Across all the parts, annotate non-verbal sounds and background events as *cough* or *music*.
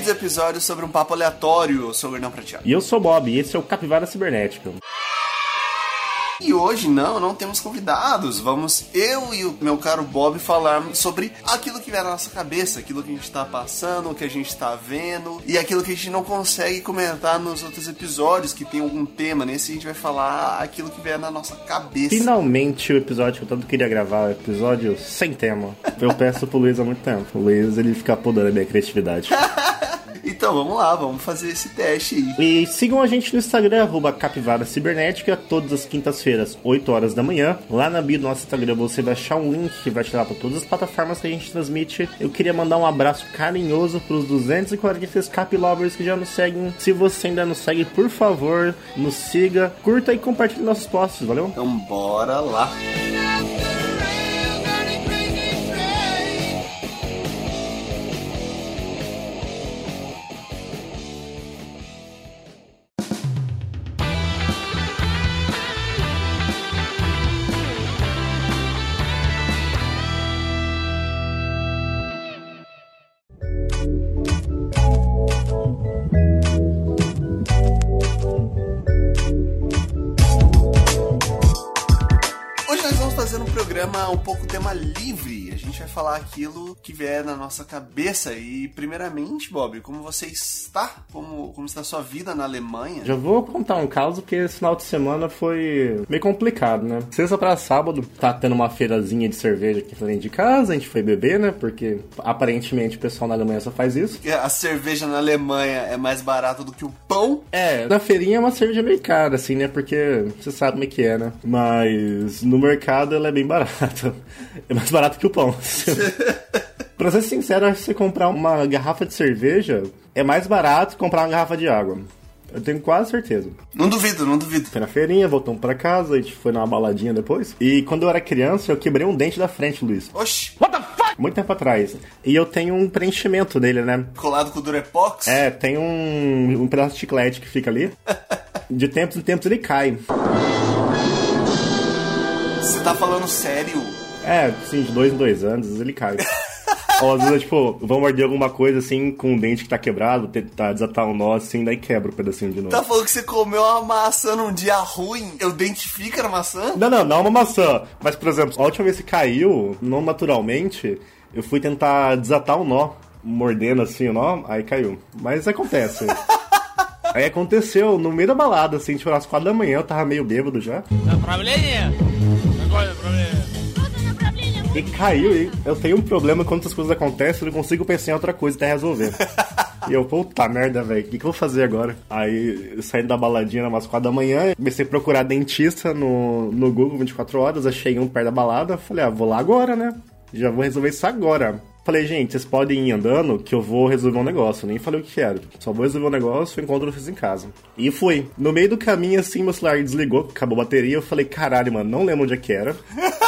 bem-vindos ao episódio sobre um papo aleatório. Eu sou o Gordão Prateado. E eu sou o Bob, e esse é o Capivara Cibernética. E hoje não, não temos convidados. Vamos eu e o meu caro Bob falar sobre aquilo que vem na nossa cabeça, aquilo que a gente está passando, o que a gente está vendo e aquilo que a gente não consegue comentar nos outros episódios que tem algum tema. Nesse a gente vai falar aquilo que vem na nossa cabeça. Finalmente o episódio que eu tanto queria gravar, o episódio sem tema. Eu peço pro Luiz há muito tempo. O Luiz ele fica podando a minha criatividade. *laughs* Então vamos lá, vamos fazer esse teste aí. E sigam a gente no Instagram, arroba Capivara Cibernética, todas as quintas-feiras, 8 horas da manhã. Lá na bio do nosso Instagram você vai achar um link que vai te levar para todas as plataformas que a gente transmite. Eu queria mandar um abraço carinhoso pros 246 Cap Lovers que já nos seguem. Se você ainda não segue, por favor, nos siga, curta e compartilhe nossos posts, valeu? Então bora lá. Fazer um programa um pouco tema livre. Gente vai falar aquilo que vier na nossa cabeça. E primeiramente, Bob, como você está? Como, como está a sua vida na Alemanha? Já vou contar um caso porque esse final de semana foi meio complicado, né? Sexta pra sábado, tá tendo uma feirazinha de cerveja aqui frente de casa, a gente foi beber, né? Porque aparentemente o pessoal na Alemanha só faz isso. A cerveja na Alemanha é mais barata do que o pão? É, na feirinha é uma cerveja meio cara, assim, né? Porque você sabe como é que é, né? Mas no mercado ela é bem barata. *laughs* É mais barato que o pão. *laughs* pra ser sincero, acho que você comprar uma garrafa de cerveja é mais barato que comprar uma garrafa de água. Eu tenho quase certeza. Não duvido, não duvido. Foi na feirinha, voltamos pra casa, a gente foi numa baladinha depois. E quando eu era criança, eu quebrei um dente da frente, Luiz. Oxi, Muito tempo atrás. E eu tenho um preenchimento dele, né? colado com o Durepox? É, tem um, um pedaço de chiclete que fica ali. *laughs* De tempos em tempos ele cai. Você tá falando sério? É, sim, de dois em dois anos, às vezes ele cai. *laughs* Ou às vezes, é, tipo, vão morder alguma coisa assim com um dente que tá quebrado, tentar tá, desatar um nó assim, daí quebra o um pedacinho de novo. Tá falando que você comeu uma maçã num dia ruim, o dente fica na maçã? Não, não, não uma maçã. Mas, por exemplo, a última vez que caiu, não naturalmente, eu fui tentar desatar o um nó, mordendo assim o nó, aí caiu. Mas acontece. *laughs* aí aconteceu no meio da balada, assim, tipo, às quatro da manhã, eu tava meio bêbado já. Tá probleminha? Agora, problema. E caiu, e eu tenho um problema quando essas coisas acontecem, eu não consigo pensar em outra coisa até resolver. *laughs* E eu, puta merda, velho, o que, que eu vou fazer agora? Aí, saí da baladinha umas quatro da manhã, comecei a procurar dentista no, no Google 24 horas, achei um perto da balada, falei, ah, vou lá agora, né? Já vou resolver isso agora. Falei, gente, vocês podem ir andando que eu vou resolver um negócio. Nem falei o que era. Só vou resolver um negócio, eu encontro vocês em casa. E fui. No meio do caminho, assim, meu celular desligou, acabou a bateria. Eu falei, caralho, mano, não lembro onde é que era.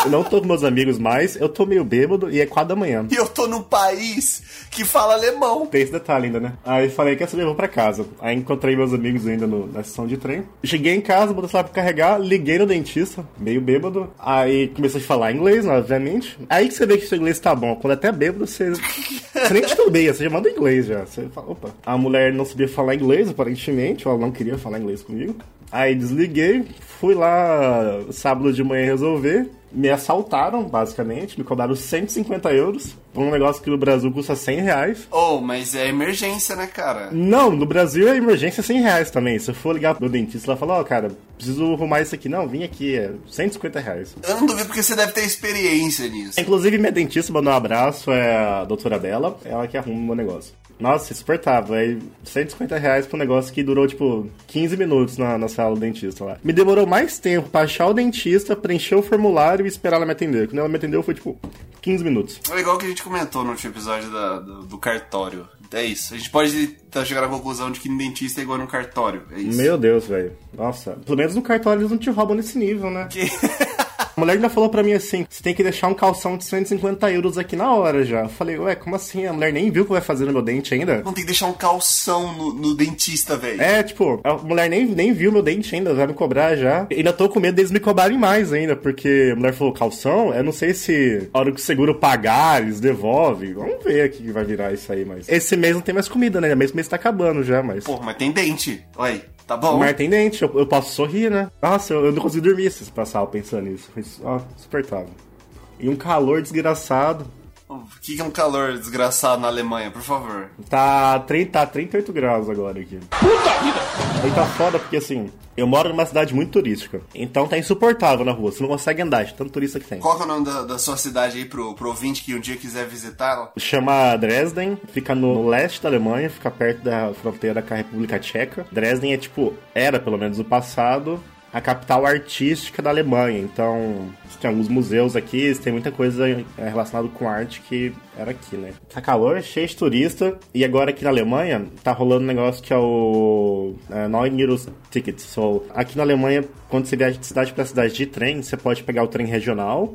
Eu não tô com meus amigos mais, eu tô meio bêbado e é quatro da manhã. E eu tô num país que fala alemão. Tem esse detalhe ainda, né? Aí falei, quer saber, vou pra casa. Aí encontrei meus amigos ainda no- na sessão de trem. Cheguei em casa, botei o celular pra carregar, liguei no dentista, meio bêbado. Aí comecei a falar inglês, obviamente. Aí que você vê que seu inglês tá bom. Quando é até bêbado, você, você nem titubeia, você já manda inglês já. Você fala, opa. A mulher não sabia falar inglês, aparentemente, ou ela não queria falar inglês comigo. Aí desliguei, fui lá sábado de manhã resolver. Me assaltaram, basicamente, me cobraram 150 euros por um negócio que no Brasil custa 100 reais. Oh, mas é emergência, né, cara? Não, no Brasil é emergência 100 reais também. Se eu for ligar pro dentista, ela fala, ó, cara, preciso arrumar isso aqui. Não, vim aqui, é 150 reais. Eu não duvido porque você deve ter experiência nisso. Inclusive, minha dentista mandou um abraço, é a doutora Bela, ela que arruma o meu negócio. Nossa, insuportável. Aí, 150 reais pra um negócio que durou, tipo, 15 minutos na, na sala do dentista lá. Me demorou mais tempo pra achar o dentista, preencher o formulário e esperar ela me atender. Quando ela me atendeu, foi, tipo, 15 minutos. É igual que a gente comentou no último episódio da- do, do cartório. É isso. A gente pode tá, chegar à conclusão de que no dentista é igual no cartório. É isso. Meu Deus, velho. Nossa. Pelo menos no cartório eles não te roubam nesse nível, né? Que- *laughs* mulher ainda falou pra mim assim: você tem que deixar um calção de 150 euros aqui na hora já. Eu falei, ué, como assim? A mulher nem viu o que vai fazer no meu dente ainda? Não tem que deixar um calção no, no dentista, velho. É, tipo, a mulher nem, nem viu meu dente ainda, vai me cobrar já. E ainda tô com medo deles me cobrarem mais ainda, porque a mulher falou calção, eu não sei se a hora que o seguro pagar, eles devolvem. Vamos ver aqui que vai virar isso aí, mas. Esse mês não tem mais comida, né? Esse mês tá acabando já, mas. Porra, mas tem dente. Olha, tá bom. Mas tem dente, eu, eu posso sorrir, né? Nossa, eu, eu não consigo dormir se passar pensando nisso. Foi insuportável. E um calor desgraçado. O que, é um calor desgraçado na Alemanha, por favor? Tá, 30, tá 38 graus agora aqui. Puta vida! Aí tá foda porque assim, eu moro numa cidade muito turística. Então tá insuportável na rua. Você não consegue andar, de tanto turista que tem. Qual que é o nome da, da sua cidade aí pro, pro ouvinte que um dia quiser visitá-la? Chama Dresden, fica no leste da Alemanha, fica perto da fronteira com a República Tcheca. Dresden é tipo, era pelo menos no passado, a capital artística da Alemanha. Então, tem alguns museus aqui, tem muita coisa é, relacionada com arte que era aqui, né? Tá calor, cheio de turista. E agora aqui na Alemanha, tá rolando um negócio que é o é, 9 Euros Ticket. So, aqui na Alemanha, quando você viaja de cidade para cidade de trem, você pode pegar o trem regional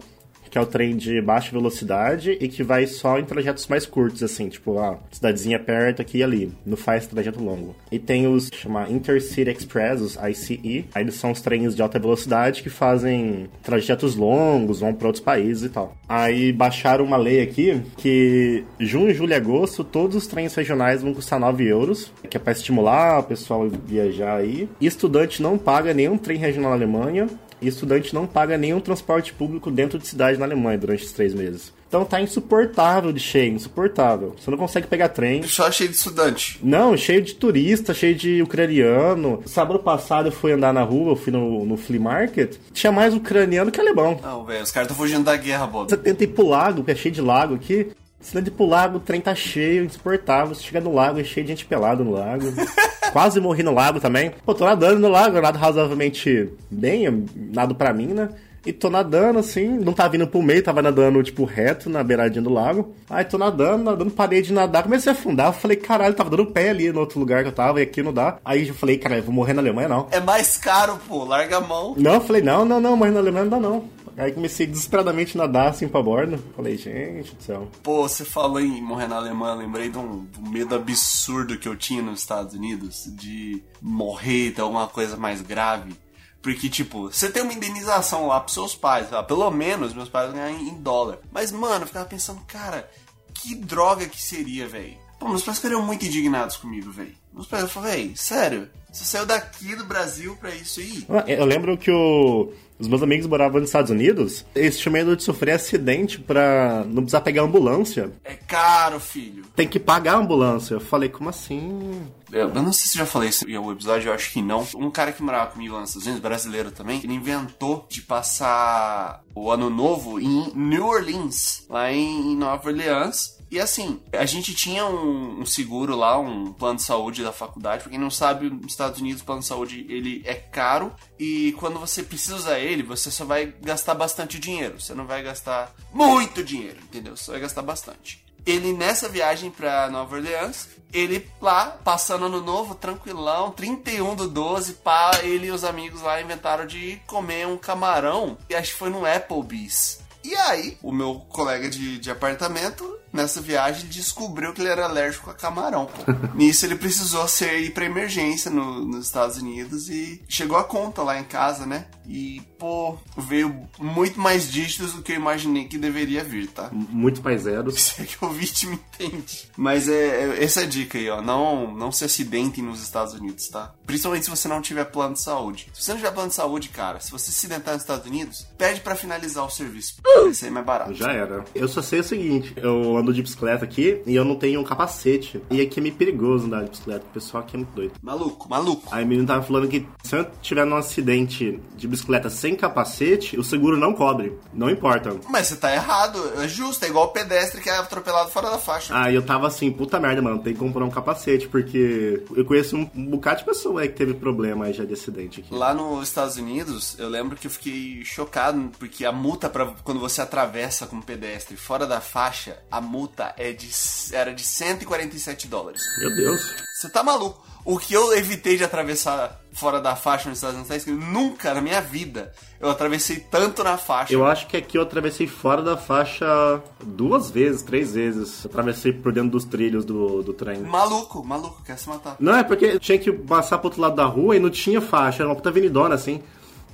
que é o trem de baixa velocidade e que vai só em trajetos mais curtos, assim, tipo, a cidadezinha perto aqui e ali, não faz trajeto longo. E tem os, chama Intercity Express, os ICE, aí eles são os trens de alta velocidade que fazem trajetos longos, vão para outros países e tal. Aí baixaram uma lei aqui que junho, julho e agosto, todos os trens regionais vão custar 9 euros, que é para estimular o pessoal viajar aí. E estudante não paga nenhum trem regional na Alemanha, e estudante não paga nenhum transporte público dentro de cidade na Alemanha durante os três meses. Então tá insuportável de cheio, insuportável. Você não consegue pegar trem. Só cheio de estudante. Não, cheio de turista, cheio de ucraniano. Sábado passado eu fui andar na rua, eu fui no, no flea market. Tinha mais ucraniano que alemão. Não, velho, os caras estão fugindo da guerra, Bob. Você tenta ir pro lago, que é cheio de lago aqui. Você ir pro lago, o trem tá cheio, insuportável. Você chega no lago, é cheio de gente pelada no lago. *laughs* Quase morri no lago também. Pô, tô nadando no lago, eu nado razoavelmente bem, eu nado pra mim, né? E tô nadando assim, não tava vindo pro meio, tava nadando, tipo, reto na beiradinha do lago. Aí tô nadando, nadando, parei de nadar, comecei a afundar. Eu falei, caralho, tava dando pé ali no outro lugar que eu tava, e aqui não dá. Aí eu falei, cara, eu vou morrer na Alemanha não. É mais caro, pô, larga a mão. Não, eu falei, não, não, não, morrer na Alemanha não dá não. Aí comecei desesperadamente a nadar assim pra borda. Falei, gente do céu. Pô, você falou em morrer na Alemanha, lembrei de um, medo absurdo que eu tinha nos Estados Unidos de morrer, ter alguma coisa mais grave. Porque, tipo, você tem uma indenização lá pros seus pais, lá, pelo menos meus pais ganham em dólar. Mas, mano, eu ficava pensando, cara, que droga que seria, velho? Pô, meus pais ficariam muito indignados comigo, velho. Meus pais, eu falei, véi, sério? Você saiu daqui do Brasil pra isso aí? Eu lembro que o, os meus amigos moravam nos Estados Unidos, eles tinham medo de sofrer acidente pra não precisar pegar ambulância. É caro, filho. Tem que pagar a ambulância. Eu falei, como assim? Eu, eu não sei se já falei isso em algum episódio, eu acho que não. Um cara que morava comigo lá nos Estados Unidos, brasileiro também, ele inventou de passar o ano novo em New Orleans, lá em Nova Orleans. E assim, a gente tinha um, um, seguro lá, um plano de saúde da faculdade. Pra quem não sabe, nos Estados Unidos o plano de saúde ele é caro e quando você precisa usar ele, você só vai gastar bastante dinheiro. Você não vai gastar muito dinheiro, entendeu? Você vai gastar bastante. Ele nessa viagem pra Nova Orleans, ele lá, passando ano novo, tranquilão, 31 do 12, pá, ele e os amigos lá inventaram de comer um camarão. E acho que foi no Applebee's. E aí, o meu colega de, de apartamento, nessa viagem, descobriu que ele era alérgico a camarão. Pô. *laughs* Nisso, ele precisou ser, ir pra emergência no, nos Estados Unidos e chegou a conta lá em casa, né? E, pô, veio muito mais dígitos do que eu imaginei que deveria vir, tá? Muito mais zeros. *laughs* Se é que o vítima entende. Mas é, é, essa é a dica aí, ó. Não, não se acidentem nos Estados Unidos, tá? Principalmente se você não tiver plano de saúde. Se você não tiver plano de saúde, cara, se você se acidentar nos Estados Unidos, pede para finalizar o serviço. Esse aí é mais barato. Já era. Eu só sei o seguinte: eu ando de bicicleta aqui e eu não tenho um capacete. E aqui é meio perigoso andar de bicicleta. O pessoal aqui é muito doido. Maluco, maluco. Aí o menino tava falando que se eu tiver num acidente de bicicleta sem capacete, o seguro não cobre. Não importa. Mas você tá errado. É justo. É igual o pedestre que é atropelado fora da faixa. Aí eu tava assim, puta merda, mano. Tem que comprar um capacete. Porque eu conheço um, bocado de pessoa aí que teve problema aí já de acidente aqui. Lá nos Estados Unidos, eu lembro que eu fiquei chocado. Porque a multa para quando você atravessa como pedestre fora da faixa, a multa é de, era de 147 dólares. Meu Deus. Você tá maluco? O que eu evitei de atravessar fora da faixa nos Estados Unidos, tá escrito, nunca na minha vida eu atravessei tanto na faixa. Eu acho que aqui eu atravessei fora da faixa duas vezes, três vezes. Atravessei por dentro dos trilhos do, do trem. Maluco, maluco, quer se matar. Não, é porque tinha que passar pro outro lado da rua e não tinha faixa, era uma puta avenidona assim.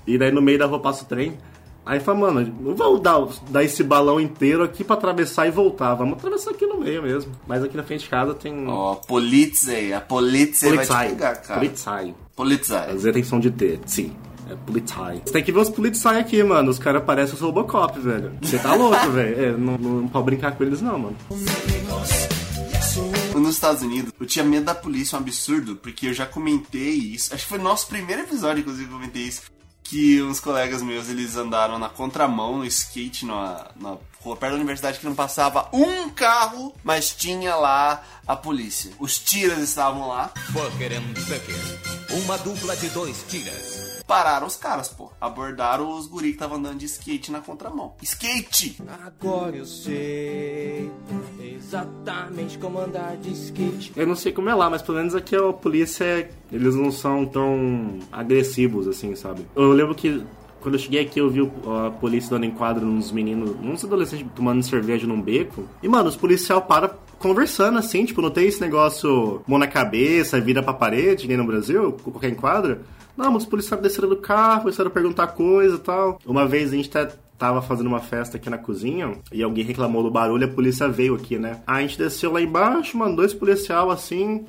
E daí no meio da rua passa o trem. Aí fala, mano, não vamos dar, dar esse balão inteiro aqui pra atravessar e voltar. Vamos atravessar aqui no meio mesmo. Mas aqui na frente de casa tem. Ó, Polizei, a Polizei vai te pegar, cara. Polizei. Polizei. Tem som de T, sim. É Polizei. Você tem que ver os Polizei aqui, mano. Os caras parecem os Robocop, velho. Você tá louco, *laughs* velho. É, não, não pode brincar com eles, não, mano. Nos Estados Unidos, eu tinha medo da polícia, um absurdo, porque eu já comentei isso. Acho que foi no nosso primeiro episódio, inclusive, eu comentei isso. Que uns colegas meus, eles andaram na contramão, no skate, na, na rua perto da universidade, que não passava um carro, mas tinha lá a polícia. Os tiras estavam lá, Fucker and Tucker. Uma dupla de dois tiras. Pararam os caras, pô. Abordaram os guri que estavam andando de skate na contramão. Skate! Agora eu sei exatamente como andar de skate. Eu não sei como é lá, mas pelo menos aqui a polícia, eles não são tão agressivos, assim, sabe? Eu lembro que quando eu cheguei aqui, eu vi a polícia dando enquadro nos meninos, uns adolescentes tomando cerveja num beco. E, mano, os policial param conversando, assim, tipo, não tem esse negócio mão na cabeça, vira pra parede, nem no Brasil, com qualquer enquadro. Não, mas os policiais desceram do carro, começaram a perguntar coisa e tal. Uma vez a gente tá tava fazendo uma festa aqui na cozinha e alguém reclamou do barulho, a polícia veio aqui, né? A gente desceu lá embaixo, mano, dois policial assim,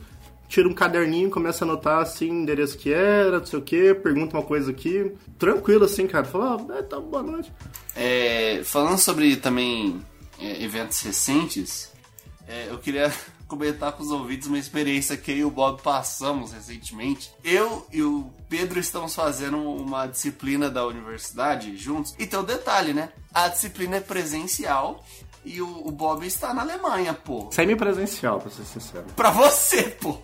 tira um caderninho, começa a anotar assim, endereço que era, não sei o que, pergunta uma coisa aqui. Tranquilo assim, cara. Fala, ah, é, tá, boa noite. É, falando sobre também é, eventos recentes, é, eu queria comentar com os ouvintes uma experiência que eu e o Bob passamos recentemente. Eu e o Pedro estamos fazendo uma disciplina da universidade juntos. E tem um detalhe, né? A disciplina é presencial e o, o Bob está na Alemanha, pô. Semi-presencial, pra ser sincero. Pra você, pô.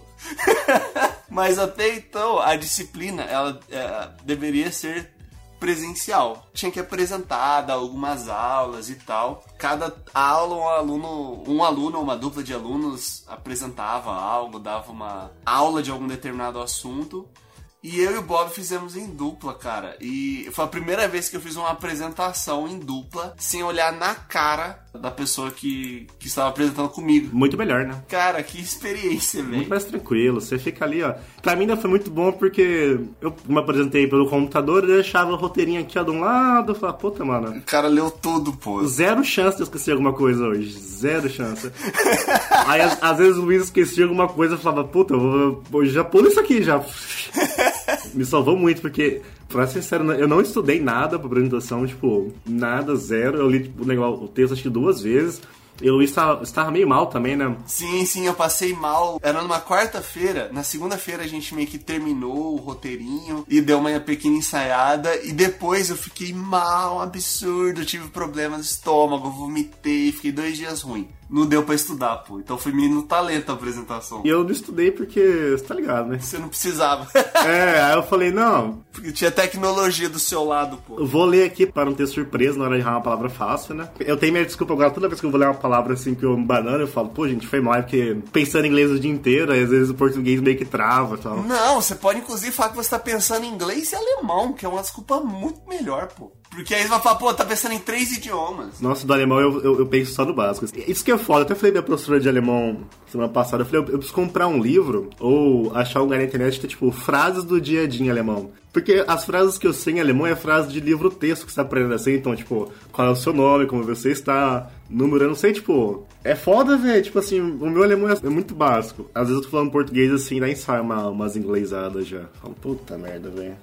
*laughs* Mas até então, a disciplina, ela é, deveria ser presencial. Tinha que apresentar, dar algumas aulas e tal. Cada aula, um aluno, um aluno ou uma dupla de alunos apresentava algo, dava uma aula de algum determinado assunto. E eu e o Bob fizemos em dupla, cara. E foi a primeira vez que eu fiz uma apresentação em dupla, sem olhar na cara da pessoa que, que estava apresentando comigo. Muito melhor, né? Cara, que experiência, velho. Muito mais tranquilo, você fica ali, ó. Pra mim ainda foi muito bom porque eu me apresentei pelo computador e deixava o roteirinho aqui, ó, de um lado. Eu falava, puta, mano, O cara leu tudo, pô. Zero chance de eu esquecer alguma coisa hoje. Zero chance. Aí, às, às vezes o Luiz esquecia alguma coisa e falava, puta, eu vou, eu já pulo isso aqui já. *laughs* *laughs* Me salvou muito, porque, pra ser sincero, eu não estudei nada pra apresentação, tipo, nada, zero. Eu li tipo, o, negócio, o texto acho que duas vezes. E Luiz estava, estava meio mal também, né? Sim, sim, eu passei mal. Era numa quarta-feira. Na segunda-feira a gente meio que terminou o roteirinho e deu uma pequena ensaiada. E depois eu fiquei mal, um absurdo. Tive problema no estômago, vomitei, fiquei dois dias ruim. Não deu pra estudar, pô. Então foi meio no talento a apresentação. E eu não estudei porque, você tá ligado, né? Você não precisava. *laughs* É, aí eu falei, não, Porque tinha tecnologia do seu lado, pô. Eu vou ler aqui para não ter surpresa na hora de errar uma palavra fácil, né? Eu tenho minha desculpa agora, toda vez que eu vou ler uma palavra assim que eu me banana, eu falo, pô, gente, foi mal, é porque pensando em inglês o dia inteiro, aí, às vezes o português meio que trava e tal. Não, você pode inclusive falar que você tá pensando em inglês e alemão, que é uma desculpa muito melhor, pô. Porque aí você vai falar, pô, tá pensando em três idiomas. Nossa, do alemão eu, eu, eu penso só no básico. Isso que é foda, eu até falei da professora de alemão semana passada, eu falei, eu, eu preciso comprar um livro ou achar um lugar na internet que tem, tipo, frases do dia a dia em alemão. Porque as frases que eu sei em alemão é frase de livro-texto que você tá aprendendo assim, então, tipo, qual é o seu nome, como você está, número, eu não sei, tipo, é foda, velho, tipo assim, o meu alemão é, é muito básico. Às vezes eu tô falando português assim, daí sai uma, umas inglesadas já. Falo, puta merda, velho.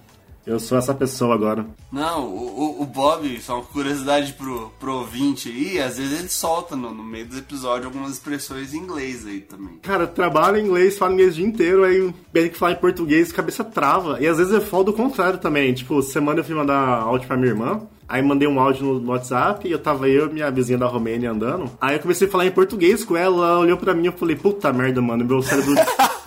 Eu sou essa pessoa agora. Não, o, o- Bob, só uma curiosidade pro, pro ouvinte aí, às vezes ele solta no, no meio dos episódios algumas expressões em inglês aí também. Cara, eu trabalho em inglês, falo inglês o dia inteiro, aí tem que falar em português, cabeça trava. E às vezes é foda do contrário também. Tipo, semana eu fui mandar áudio pra minha irmã. Aí mandei um áudio no no WhatsApp e eu tava eu e minha vizinha da Romênia andando. Aí eu comecei a falar em português com ela, ela olhou pra mim e eu falei, puta merda, mano, meu cérebro.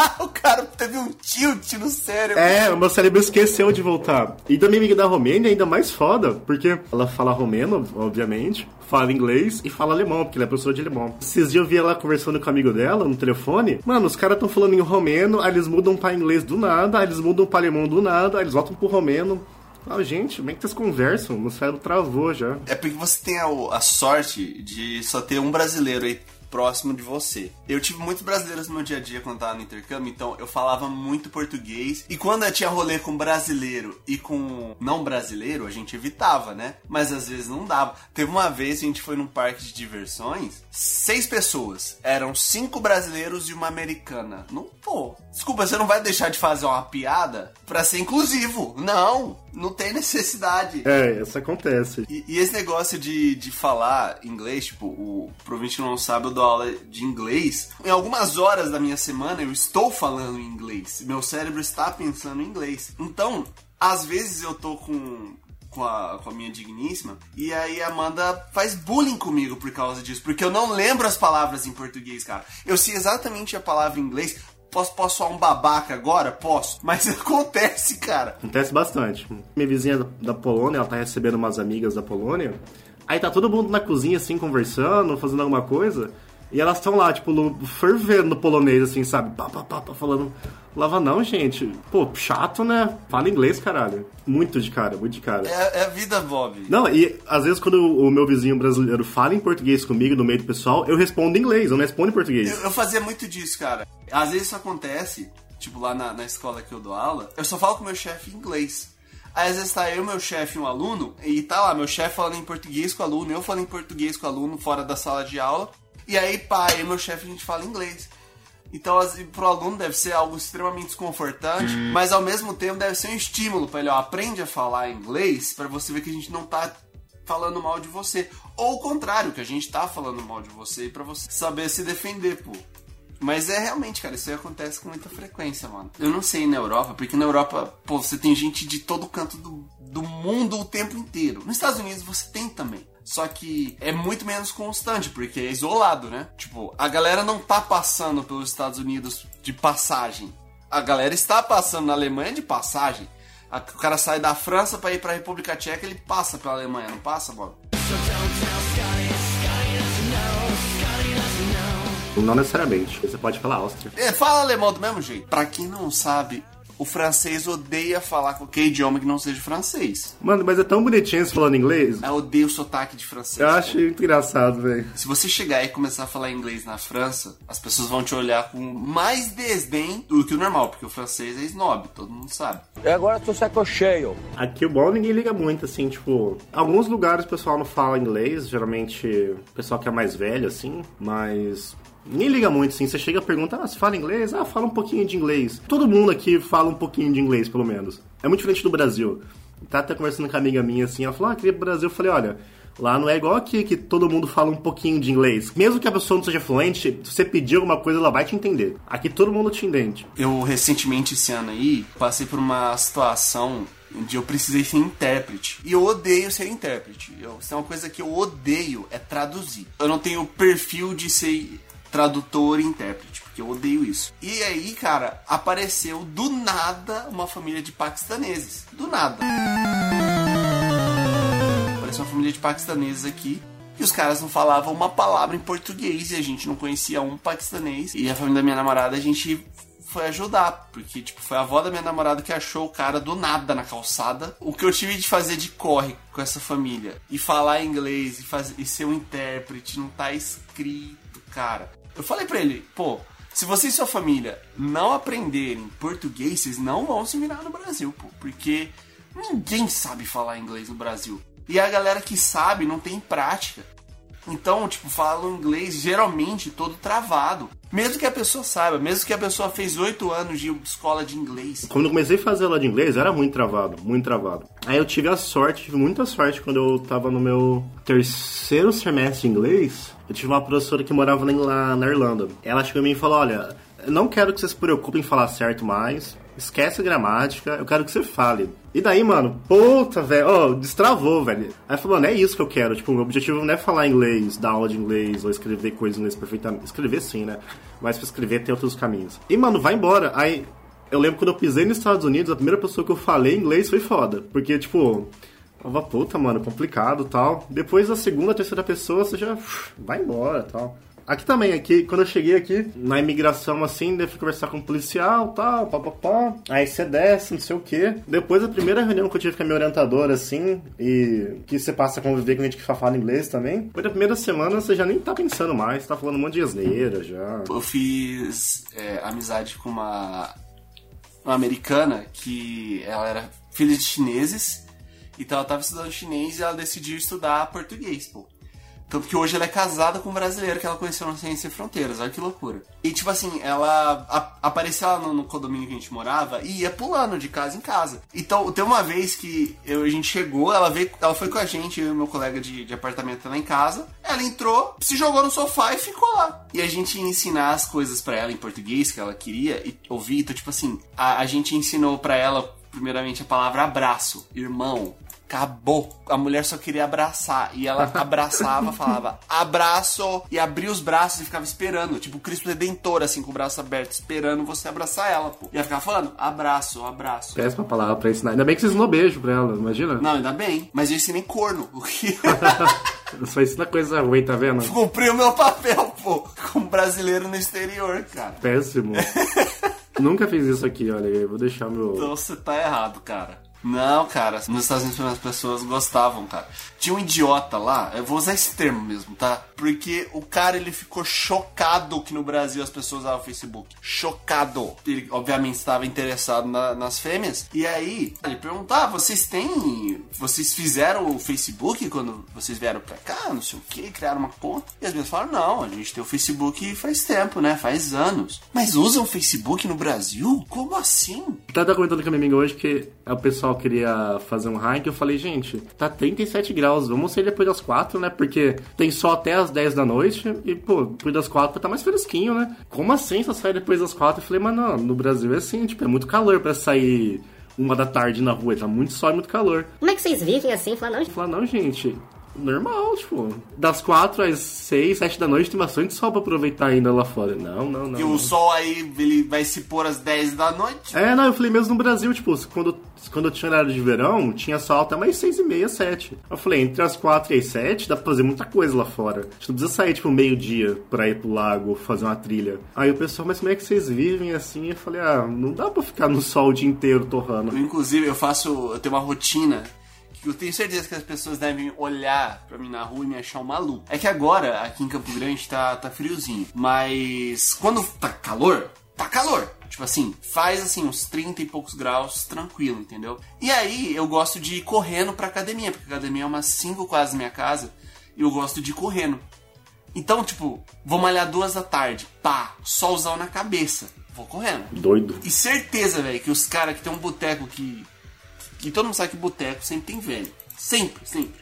*laughs* o cara teve um tilt no cérebro. É, o meu cérebro esqueceu de voltar. E da minha amiga da Romênia é ainda mais foda, porque ela fala romeno, obviamente, fala inglês e fala alemão, porque ela é professora de alemão. Esses dias eu vi ela conversando com o amigo dela no telefone. Mano, os caras estão falando em romeno, aí eles mudam pra inglês do nada, aí eles mudam pra alemão do nada, aí eles voltam pro romeno. Ah, gente, como é que vocês conversam? Meu cérebro travou já. É porque você tem a, a sorte de só ter um brasileiro aí próximo de você. Eu tive muitos brasileiros no meu dia a dia quando tava no intercâmbio, então eu falava muito português. E quando eu tinha rolê com brasileiro e com não brasileiro, a gente evitava, né? Mas às vezes não dava. Teve uma vez a gente foi num parque de diversões, seis pessoas. Eram cinco brasileiros e uma americana. Não, pô. Desculpa, você não vai deixar de fazer uma piada pra ser inclusivo. Não, não tem necessidade. É, isso acontece. E, e esse negócio de, de falar inglês, tipo, o provinte não sabe, eu dou aula de inglês. Em algumas horas da minha semana eu estou falando inglês. Meu cérebro está pensando em inglês. Então, às vezes eu tô com, com a, com a minha digníssima, e aí a Amanda faz bullying comigo por causa disso, porque eu não lembro as palavras em português, cara. Eu sei exatamente a palavra em inglês. Posso, posso um babaca agora? Posso. Mas *laughs* acontece, cara. Acontece bastante. Minha vizinha da Polônia, ela tá recebendo umas amigas da Polônia. Aí tá todo mundo na cozinha, assim, conversando, fazendo alguma coisa. E elas estão lá, tipo, fervendo no polonês, assim, sabe? Pá, pá, pá, pá, falando. Lava não, gente. Pô, chato, né? Fala inglês, caralho. Muito de cara, muito de cara. É, é a vida, Bob. Não, e às vezes quando o meu vizinho brasileiro fala em português comigo no meio do pessoal, eu respondo em inglês, eu não respondo em português. Eu, eu fazia muito disso, cara. Às vezes isso acontece, tipo lá na, na escola que eu dou aula, eu só falo com meu chefe em inglês. Aí às vezes tá eu, meu chefe e um aluno, e tá lá, meu chefe falando em português com o aluno, eu falando em português com o aluno fora da sala de aula, e aí, e meu chefe a gente fala inglês. Então, assim, pro aluno deve ser algo extremamente desconfortante, mas ao mesmo tempo deve ser um estímulo pra ele, ó, aprende a falar inglês pra você ver que a gente não tá falando mal de você. Ou o contrário, que a gente tá falando mal de você e pra você saber se defender, pô. Mas é realmente, cara, isso aí acontece com muita frequência, mano. Eu não sei na Europa, porque na Europa, pô, você tem gente de todo canto do, do mundo o tempo inteiro. Nos Estados Unidos você tem também. Só que é muito menos constante, porque é isolado, né? Tipo, a galera não tá passando pelos Estados Unidos de passagem. A galera está passando na Alemanha de passagem. A- O cara sai da França pra ir pra República Tcheca, ele passa pela Alemanha, não passa, Bob? Não necessariamente. Você pode falar Áustria. É, fala alemão do mesmo jeito. Pra quem não sabe, o francês odeia falar qualquer idioma que não seja francês. Mano, mas é tão bonitinho você falando inglês. Eu odeio o sotaque de francês. Eu pô. acho muito engraçado, velho. Se você chegar e começar a falar inglês na França, as pessoas vão te olhar com mais desdém do que o normal, porque o francês é snob, todo mundo sabe. E agora tô saco cheio. Aqui o bom ninguém liga muito, assim, tipo. Alguns lugares o pessoal não fala inglês, geralmente o pessoal que é mais velho, assim, mas. Ninguém liga muito, assim. Você chega e pergunta, ah, você fala inglês? Ah, fala um pouquinho de inglês. Todo mundo aqui fala um pouquinho de inglês, pelo menos. É muito diferente do Brasil. Tá até conversando com uma amiga minha, assim, ela falou, ah, queria pro Brasil. Eu falei, olha, lá não é igual aqui, que todo mundo fala um pouquinho de inglês. Mesmo que a pessoa não seja fluente, se você pedir alguma coisa, ela vai te entender. Aqui todo mundo te entende. Eu recentemente esse ano aí passei por uma situação onde eu precisei ser intérprete. E eu odeio ser intérprete. Eu, é uma coisa que eu odeio, é traduzir. Eu não tenho perfil de ser tradutor e intérprete, porque eu odeio isso. E aí, cara, apareceu do nada uma família de paquistaneses. Do nada. Apareceu uma família de paquistaneses aqui. E os caras não falavam uma palavra em português e a gente não conhecia um paquistanês. E a família da minha namorada a gente foi ajudar, porque tipo, foi a avó da minha namorada que achou o cara do nada na calçada. O que eu tive de fazer de corre com essa família e falar inglês e, e ser um intérprete não tá escrito, cara. Eu falei pra ele, pô, se você e sua família não aprenderem português, vocês não vão se virar no Brasil, pô, porque ninguém sabe falar inglês no Brasil. E a galera que sabe não tem prática. Então, tipo, falam inglês geralmente todo travado. Mesmo que a pessoa saiba, mesmo que a pessoa fez oito anos de escola de inglês. Quando eu comecei a fazer aula de inglês, era muito travado, muito travado. Aí eu tive a sorte, tive muita sorte quando eu tava no meu terceiro semestre de inglês. Eu tive uma professora que morava lá na Irlanda. Ela chegou em mim e falou: Olha, não quero que você se preocupe em falar certo mais. Esquece gramática, eu quero que você fale. E daí, mano, puta, velho, ó, destravou, velho. Aí falou, mano, é isso que eu quero. Tipo, meu objetivo não é falar inglês, dar aula de inglês, ou escrever coisas em inglês perfeitamente. Escrever sim, né? Mas pra escrever tem outros caminhos. E, mano, vai embora. Aí, Eu lembro quando eu pisei nos Estados Unidos, a primeira pessoa que eu falei inglês foi foda. Porque, tipo, tava puta, mano, complicado tal. Depois a segunda, terceira pessoa, você já vai embora tal. Aqui também, aqui, quando eu cheguei aqui, na imigração, assim, daí fui conversar com o policial, tal, papapá. Aí você desce, não sei o quê. Depois, a primeira reunião que eu tive com a minha orientadora, assim, e que você passa a conviver com gente que fala inglês também. Foi na primeira semana, você já nem tá pensando mais, tá falando um monte de asneira já. Eu fiz é, amizade com uma, uma americana que ela era filha de chineses, então ela tava estudando chinês e ela decidiu estudar português, pô. Tanto que hoje ela é casada com um brasileiro que ela conheceu no Ciência Sem Fronteiras, olha que loucura. E tipo assim, ela a- aparecia lá no, no condomínio que a gente morava e ia pulando de casa em casa. Então, tem uma vez que eu- a gente chegou, ela veio, ela foi com a gente, eu e meu colega de, de apartamento lá em casa. Ela entrou, se jogou no sofá e ficou lá. E a gente ia ensinar as coisas pra ela em português que ela queria e ouvir. Então, tipo assim, a, a gente ensinou pra ela, primeiramente, a palavra abraço, irmão. Acabou. A mulher só queria abraçar. E ela *laughs* abraçava, falava abraço. E abria os braços e ficava esperando. Tipo, o Cristo Redentor, assim, com o braço aberto, esperando você abraçar ela, pô. E ela ficava falando abraço, abraço. Péssima palavra pra ensinar. Ainda bem que você ensinou beijo pra ela, imagina? Não, ainda bem. Mas eu ensinei corno. O que... *laughs* Só ensina coisa ruim, tá vendo? Cumpri o meu papel, pô. Como brasileiro no exterior, cara. Péssimo. *laughs* Nunca fiz isso aqui, olha. Eu vou deixar meu. Então você tá errado, cara. Não, cara, nos Estados Unidos as pessoas gostavam, cara. Tinha um idiota lá, eu vou usar esse termo mesmo, tá? Porque o cara ele ficou chocado que no Brasil as pessoas usavam Facebook. Chocado. Ele, obviamente, estava interessado na- nas fêmeas. E aí, ele perguntou: ah, vocês têm. Vocês fizeram o Facebook quando vocês vieram pra cá? Não sei o que, criaram uma conta. E as pessoas falaram: não, a gente tem o Facebook faz tempo, né? Faz anos. Mas usam o Facebook no Brasil? Como assim? Tava comentando com a minha amiga hoje que o pessoal queria fazer um hike. Eu falei, gente, tá 37 graus, vamos sair depois das 4, né? Porque tem sol até as 10 da noite e, pô, depois das 4 tá mais fresquinho, né? Como assim só sai depois das 4? Eu falei, mas não, no Brasil é assim, tipo, é muito calor pra sair uma da tarde na rua, tá muito sol e muito calor. Como é que vocês vivem assim? Falar, não, Eu falei, não, gente, normal, tipo, das 4 às 6, 7 da noite tem bastante sol pra aproveitar ainda lá fora. Não, não, não. E não. o sol aí, ele vai se pôr às 10 da noite. É, não, eu falei mesmo no Brasil, tipo, quando, quando eu tinha horário de verão, tinha sol até mais 6 e meia, 7. Eu falei, entre as 4 e as 7 dá pra fazer muita coisa lá fora. A gente não precisa sair, tipo, meio-dia pra ir pro lago, fazer uma trilha. Aí o pessoal, mas como é que vocês vivem assim? Eu falei, ah, não dá pra ficar no sol o dia inteiro torrando. Inclusive, eu faço. Eu tenho uma rotina eu tenho certeza que as pessoas devem olhar pra mim na rua e me achar um maluco. É que agora, aqui em Campo Grande, tá, tá friozinho. Mas quando tá calor, tá calor. Tipo assim, faz assim uns 30 e poucos graus tranquilo, entendeu? E aí eu gosto de ir correndo pra academia, porque a academia é umas 5 quase da minha casa. E eu gosto de ir correndo. Então, tipo, vou malhar duas da tarde. Pá, solzão na cabeça. Vou correndo. Doido. E certeza, velho, que os caras que tem um boteco que. Que todo mundo sabe que boteco sempre tem velho. Sempre, sempre.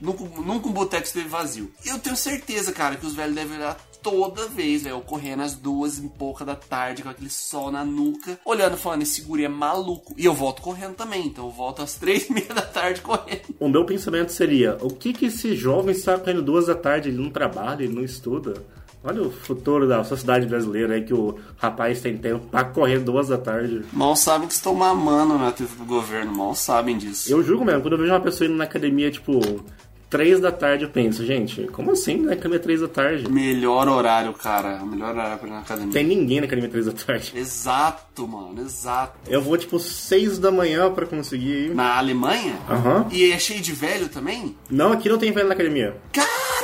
Nunca, nunca um boteco esteve vazio. Eu tenho certeza, cara, que os velhos devem olhar toda vez, velho, correndo às duas e pouca da tarde, com aquele sol na nuca, olhando, falando, esse guri é maluco. E eu volto correndo também, então eu volto às *laughs* três e meia da tarde correndo. O meu pensamento seria, o que que esse jovem está correndo duas da tarde, ele não trabalha, ele não estuda? Olha o futuro da sociedade brasileira aí, que o rapaz tem tempo pra correr duas da tarde. Mal sabem que estão mamando na teta do governo, mal sabem disso. Eu julgo mesmo, quando eu vejo uma pessoa indo na academia, tipo, três da tarde, eu penso, gente, como assim na academia três da tarde? Melhor horário, cara. Melhor horário pra ir na academia. Tem ninguém na academia três da tarde. Exato, mano, exato. Eu vou, tipo, seis da manhã pra conseguir ir. Na Alemanha? Aham. E é cheio de velho também? Não, aqui não tem velho na academia. Caraca!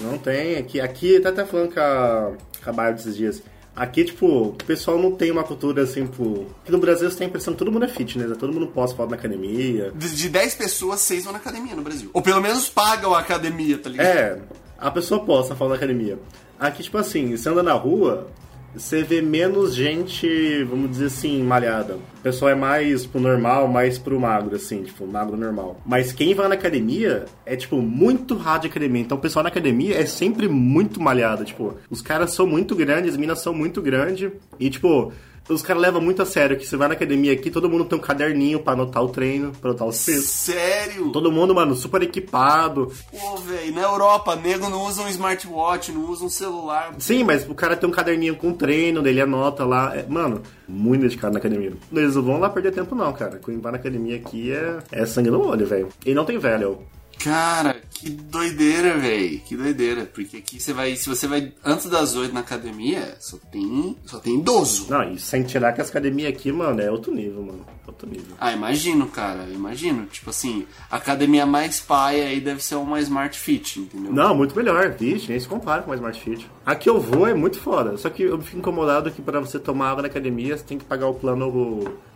Não tem. Aqui, aqui tá até falando com a, com a Bárbara esses dias. Aqui, tipo, o pessoal não tem uma cultura assim, tipo. Aqui no Brasil você tem a impressão que todo mundo é fitness, né? todo mundo posta foto na academia. De, de 10 pessoas, 6 vão na academia no Brasil. Ou pelo menos pagam a academia, tá ligado? É, a pessoa posta foto na academia. Aqui, tipo assim, você anda na rua, você vê menos gente, vamos dizer assim, malhada. O pessoal é mais pro normal, mais pro magro, assim, tipo, magro normal. Mas quem vai na academia é, tipo, muito raro de academia. Então o pessoal na academia é sempre muito malhado, tipo, os caras são muito grandes, as minas são muito grandes. E, tipo, Os caras levam muito a sério que você vai na academia aqui, todo mundo tem um caderninho pra anotar o treino, pra anotar os pesos. Sério? Todo mundo, mano, super equipado. Pô, velho, na Europa, nego não usa um smartwatch, não usa um celular. Sim, mas o cara tem um caderninho com treino, dele anota lá. É, mano, muito dedicado na academia. Eles não vão lá perder tempo, não, cara. Quem vai na academia aqui é, é sangue no olho, velho. E não tem velho. Cara, que doideira, velho. Que doideira. Porque aqui você vai. Se você vai antes das 8 na academia, só tem. Só tem idoso. Não, e sem tirar que as academias aqui, mano, é outro nível, mano. Outro nível. Ah, imagino, cara. Imagino. Tipo assim, a academia mais pai aí deve ser uma Smart Fit, entendeu? Não, muito melhor. Vixe, nem se compara com uma Smart Fit. A que eu vou é muito foda. Só que eu fico incomodado que pra você tomar água na academia, você tem que pagar o plano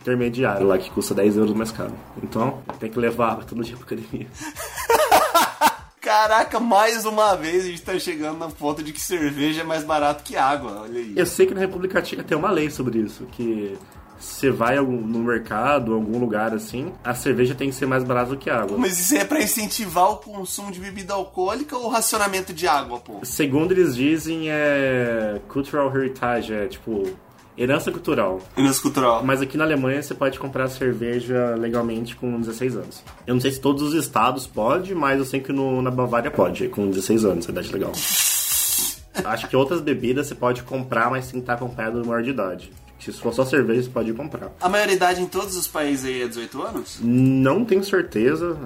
intermediário lá, que custa 10 euros mais caro. Então, tem que levar água todo dia pra academia. *laughs* Caraca, mais uma vez a gente tá chegando na foto de que cerveja é mais barato que água. Olha aí. Eu sei que na República Tcheca tem uma lei sobre isso, que você vai no mercado, algum lugar assim, a cerveja tem que ser mais barata do que a água. Mas isso é pra incentivar o consumo de bebida alcoólica ou racionamento de água, pô? Segundo eles dizem, é cultural heritage, é tipo herança cultural. Inês cultural. Mas aqui na Alemanha você pode comprar cerveja legalmente com 16 anos. Eu não sei se todos os estados pode, mas eu sei que no- na Bavária pode, com 16 anos, é idade legal. *laughs* Acho que outras bebidas você pode comprar, mas tem que estar acompanhado do maior de idade. Se for só cerveja, você pode comprar. A maioridade em todos os países aí é 18 anos? Não tenho certeza,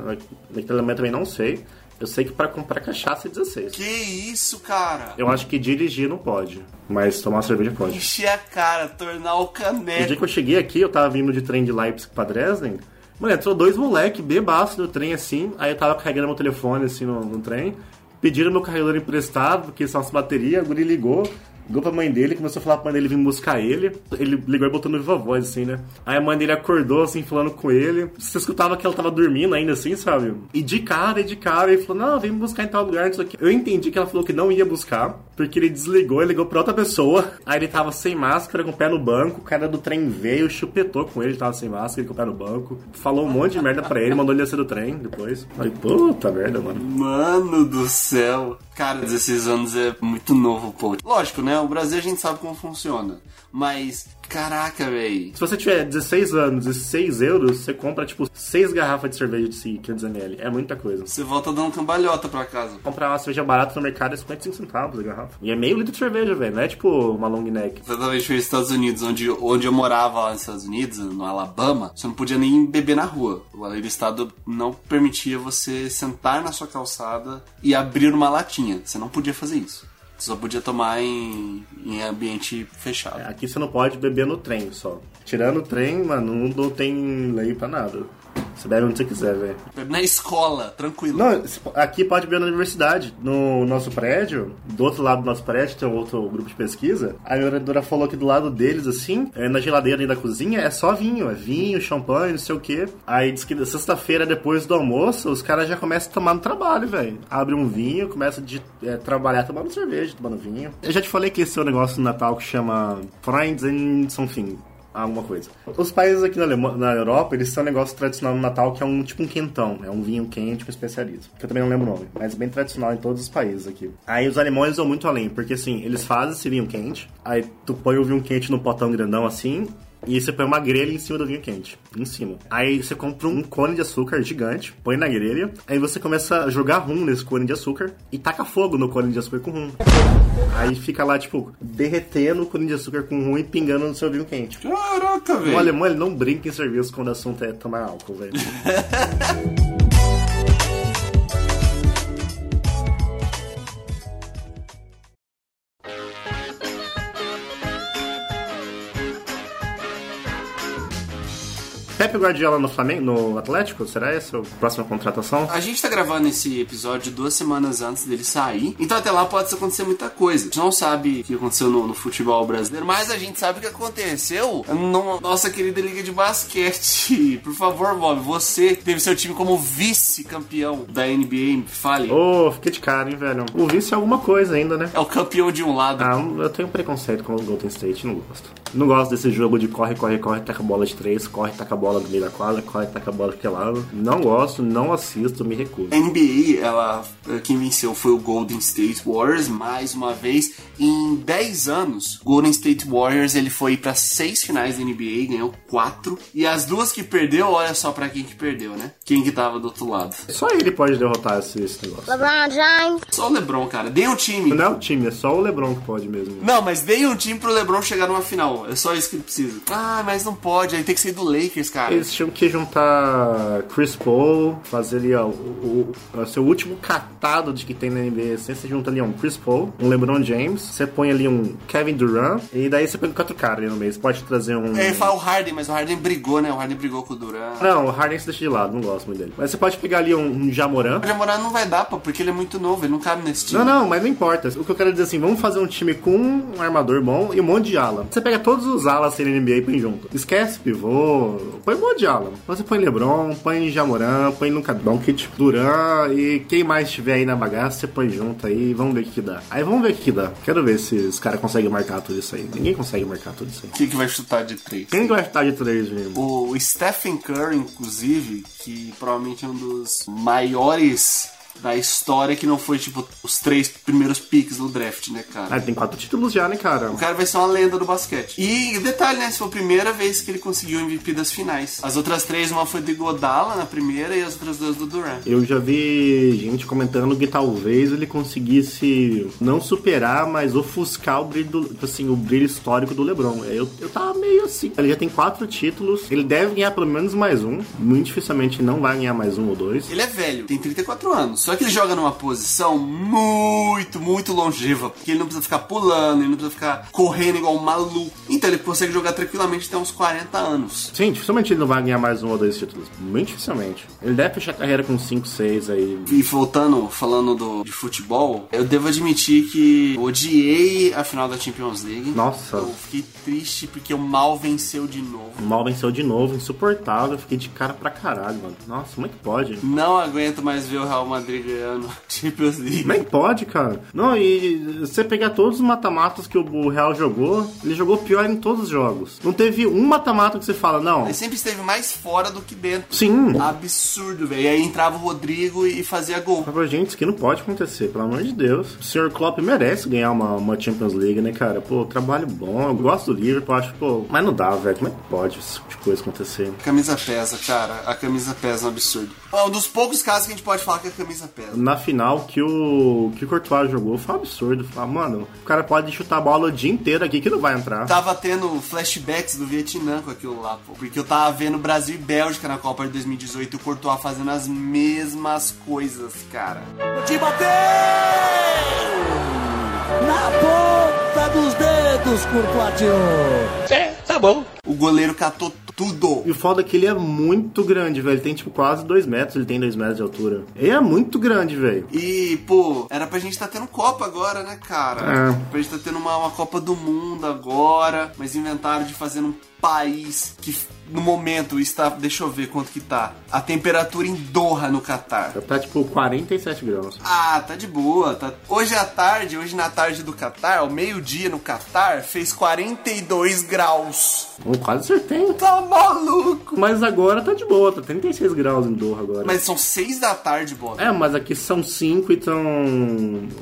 aqui na Alemanha também não sei. Eu sei que para comprar cachaça é 16. Que isso, cara? Eu acho que dirigir não pode, mas tomar cerveja pode. Encher a cara, tornar o No dia caneco. que eu cheguei aqui, eu tava vindo de trem de Leipzig pra Dresden. Mano, entrou dois moleque bebaço no trem assim. Aí eu tava carregando meu telefone assim no, no trem. Pediram meu carregador emprestado, porque só as bateria. O guri ligou, ligou pra mãe dele, começou a falar pra mãe dele vir buscar ele. Ele ligou e botou no viva voz, assim, né? Aí a mãe dele acordou, assim, falando com ele. Você escutava que ela tava dormindo ainda, assim, sabe? E de cara, e de cara, ele falou: Não, vem me buscar em tal lugar, isso aqui. Eu entendi que ela falou que não ia buscar, porque ele desligou e ligou pra outra pessoa. *laughs* Aí ele tava sem máscara, com o pé no banco. O cara do trem veio, chupetou com ele, tava sem máscara, com o pé no banco. Falou um monte de merda pra ele, mandou ele descer do trem depois. Falei, puta merda, mano. Mano do céu. Cara, 16 anos é muito novo, pô. Lógico, né? O Brasil a gente sabe como funciona. Mas, caraca, véi. Se você tiver 16 anos e 6 euros, você compra, tipo, 6 garrafas de cerveja de 500ml. É muita coisa. Você volta dando cambalhota pra casa. Comprar uma cerveja barata no mercado é 55 centavos a garrafa. E é meio litro de cerveja, velho. Não é tipo uma long neck. Diferente dos Estados Unidos, onde, onde eu morava lá nos Estados Unidos, no Alabama, você não podia nem beber na rua. O lei do estado não permitia você sentar na sua calçada e abrir uma latinha. Você não podia fazer isso. Só podia tomar em, em ambiente fechado. Aqui você não pode beber no trem só. Tirando o trem, mano, não tem lei pra nada. Você bebe onde você quiser, velho. Na escola, tranquilo. Não, aqui pode beber na universidade. No nosso prédio, do outro lado do nosso prédio, tem um outro grupo de pesquisa. A minha orientadora falou que do lado deles, assim, é, na geladeira e da cozinha, é só vinho. É vinho, champanhe, não sei o quê. Aí diz que na sexta-feira, depois do almoço, os caras já começam a tomar no trabalho, velho. Abre um vinho, começa a é, trabalhar tomando cerveja, tomando vinho. Eu já te falei que esse é um negócio no Natal que chama Friends and Something alguma coisa. Os países aqui na, na Europa, eles têm um negócio tradicional no Natal que é um tipo um quentão. É um vinho quente com especiarias. Que eu também não lembro o nome, mas bem tradicional em todos os países aqui. Aí os alemães vão muito além, porque assim, eles fazem esse vinho quente, aí tu põe o vinho quente no potão grandão assim, e você põe uma grelha em cima do vinho quente. Em cima. Aí você compra um cone de açúcar gigante, põe na grelha. Aí você começa a jogar rum nesse cone de açúcar e taca fogo no cone de açúcar com rum. Aí fica lá, tipo, derretendo o cone de açúcar com rum e pingando no seu vinho quente. Caraca, velho. alemão ele não brinca em serviço quando o assunto é tomar álcool, velho. *laughs* Pepe Guardiola no Flamengo, no Atlético? Será essa a próxima contratação? A gente tá gravando esse episódio duas semanas antes dele sair, então até lá pode acontecer muita coisa. A gente não sabe o que aconteceu no, no futebol brasileiro, mas a gente sabe o que aconteceu na nossa querida Liga de Basquete. *laughs* Por favor, Bob, você teve seu time como vice-campeão da NBA, fale. Ô, fiquei de cara, hein, velho. O vice é alguma coisa ainda, né? É o campeão de um lado. Ah, eu tenho preconceito com o Golden State, não gosto. Não gosto desse jogo de corre, corre, corre, taca a bola de três, corre, taca a bola no meio da quadra, corre, taca a bola de lado. Não gosto, não assisto, me recuso. A NBA, ela, quem venceu foi o Golden State Warriors, mais uma vez. Em 10 anos, o Golden State Warriors ele foi para seis finais da NBA, ganhou quatro. E as duas que perdeu, olha só para quem que perdeu, né? Quem que tava do outro lado. Só ele pode derrotar esse, esse negócio. LeBron James. Só o LeBron, cara. Dei um time. Não é o time, é só o LeBron que pode mesmo. Não, mas dei um time pro LeBron chegar numa final. É só isso que ele precisa. Ah, mas não pode. Aí tem que ser do Lakers, cara. Eles tinham que juntar Chris Paul, fazer ali, ó, o, o, o seu último catado de que tem na NBA. Assim, você junta ali um Chris Paul, um LeBron James, você põe ali um Kevin Durant, e daí você põe quatro caras ali no meio. Você pode trazer um. É, fala o Harden, mas o Harden brigou, né? O Harden brigou com o Durant. Não, o Harden se deixa de lado, não gosto muito dele. Mas você pode pegar ali um, um Jamoran. O Jamoran não vai dar, pô, porque ele é muito novo, ele não cabe nesse time. Não, não, mas não importa. O que eu quero dizer assim, vamos fazer um time com um armador bom e um monte de ala. Você pega todos os alas sem NBA e põe junto. Esquece pivô, põe monte de ala. Você põe LeBron, põe Jamoran, põe Luka Doncic, Duran e quem mais tiver aí na bagaça, você põe junto aí e vamos ver o que, que dá. Aí vamos ver o que, que dá. Quero ver se os caras conseguem marcar tudo isso aí. Ninguém consegue marcar tudo isso aí. Quem que vai chutar de três? Quem vai estar de três, mesmo? O Stephen Curry, inclusive, que provavelmente é um dos maiores da história que não foi, tipo, os três primeiros picks do draft, né, cara? Ah, tem quatro títulos já, né, cara? O cara vai ser uma lenda do basquete. E detalhe, né? Essa foi a primeira vez que ele conseguiu o MVP das finais. As outras três, uma foi do Godala na primeira e as outras duas do Durant. Eu já vi gente comentando que talvez ele conseguisse não superar, mas ofuscar o brilho, do, tipo assim, o brilho histórico do LeBron. Eu, eu tava meio assim. Ele já tem quatro títulos, ele deve ganhar pelo menos mais um. Muito dificilmente não vai ganhar mais um ou dois. Ele é velho, tem 34 anos. Só que ele joga numa posição muito, muito longeva. Porque ele não precisa ficar pulando, ele não precisa ficar correndo igual um maluco. Então ele consegue jogar tranquilamente até uns 40 anos. Sim, dificilmente ele não vai ganhar mais um ou dois títulos. Muito dificilmente. Ele deve fechar a carreira com 5, 6 aí. E voltando, falando do, de futebol, eu devo admitir que odiei a final da Champions League. Nossa. Eu fiquei triste porque o mal venceu de novo. O mal venceu de novo, insuportável. Fiquei de cara pra caralho, mano. Nossa, como é que pode? Não aguento mais ver o Real Madrid ganhando *laughs* Champions League. Como é que pode, cara? Não, e você pegar todos os mata-matas que o Real jogou, ele jogou pior em todos os jogos. Não teve um mata-mata que você fala, não. Ele sempre esteve mais fora do que dentro. Sim. Absurdo, velho. E aí entrava o Rodrigo e fazia gol. Mas, gente, isso que não pode acontecer, pelo amor de Deus. O Sr. Klopp merece ganhar uma, uma Champions League, né, cara? Pô, trabalho bom, eu gosto do Liverpool, acho, pô, mas não dá, velho. Como é que pode esse tipo de coisa acontecer? A camisa pesa, cara. A camisa pesa é um absurdo. É um dos poucos casos que a gente pode falar que a camisa pesa. Na final que o que o Courtois jogou foi um absurdo. Falar, mano, o cara pode chutar a bola o dia inteiro aqui que não vai entrar. Tava tendo flashbacks do Vietnã com aquilo lá, pô. Porque eu tava vendo Brasil e Bélgica na Copa de 2018 e o Courtois fazendo as mesmas coisas, cara. Te bateu! Na ponta dos dedos, Courtois. É, tá bom. O goleiro catou tudo. E o foda é que ele é muito grande, velho. Ele tem, tipo, quase 2 metros. Ele tem 2 metros de altura. Ele é muito grande, velho. E, pô, era pra gente tá tendo Copa agora, né, cara? É. Pra gente tá tendo uma, uma Copa do Mundo agora, mas inventaram de fazer num país que no momento está, deixa eu ver quanto que tá, a temperatura em Doha no Catar. Tá, tipo, 47 graus. Ah, tá de boa. Tá... Hoje à tarde, hoje na tarde do Catar, ao meio-dia no Catar, fez 42 graus. Eu quase acertei. Tá maluco? Mas agora tá de boa, tá 36 graus em Doha agora. Mas são 6 da tarde, Bob. É, mas aqui são 5 e tão.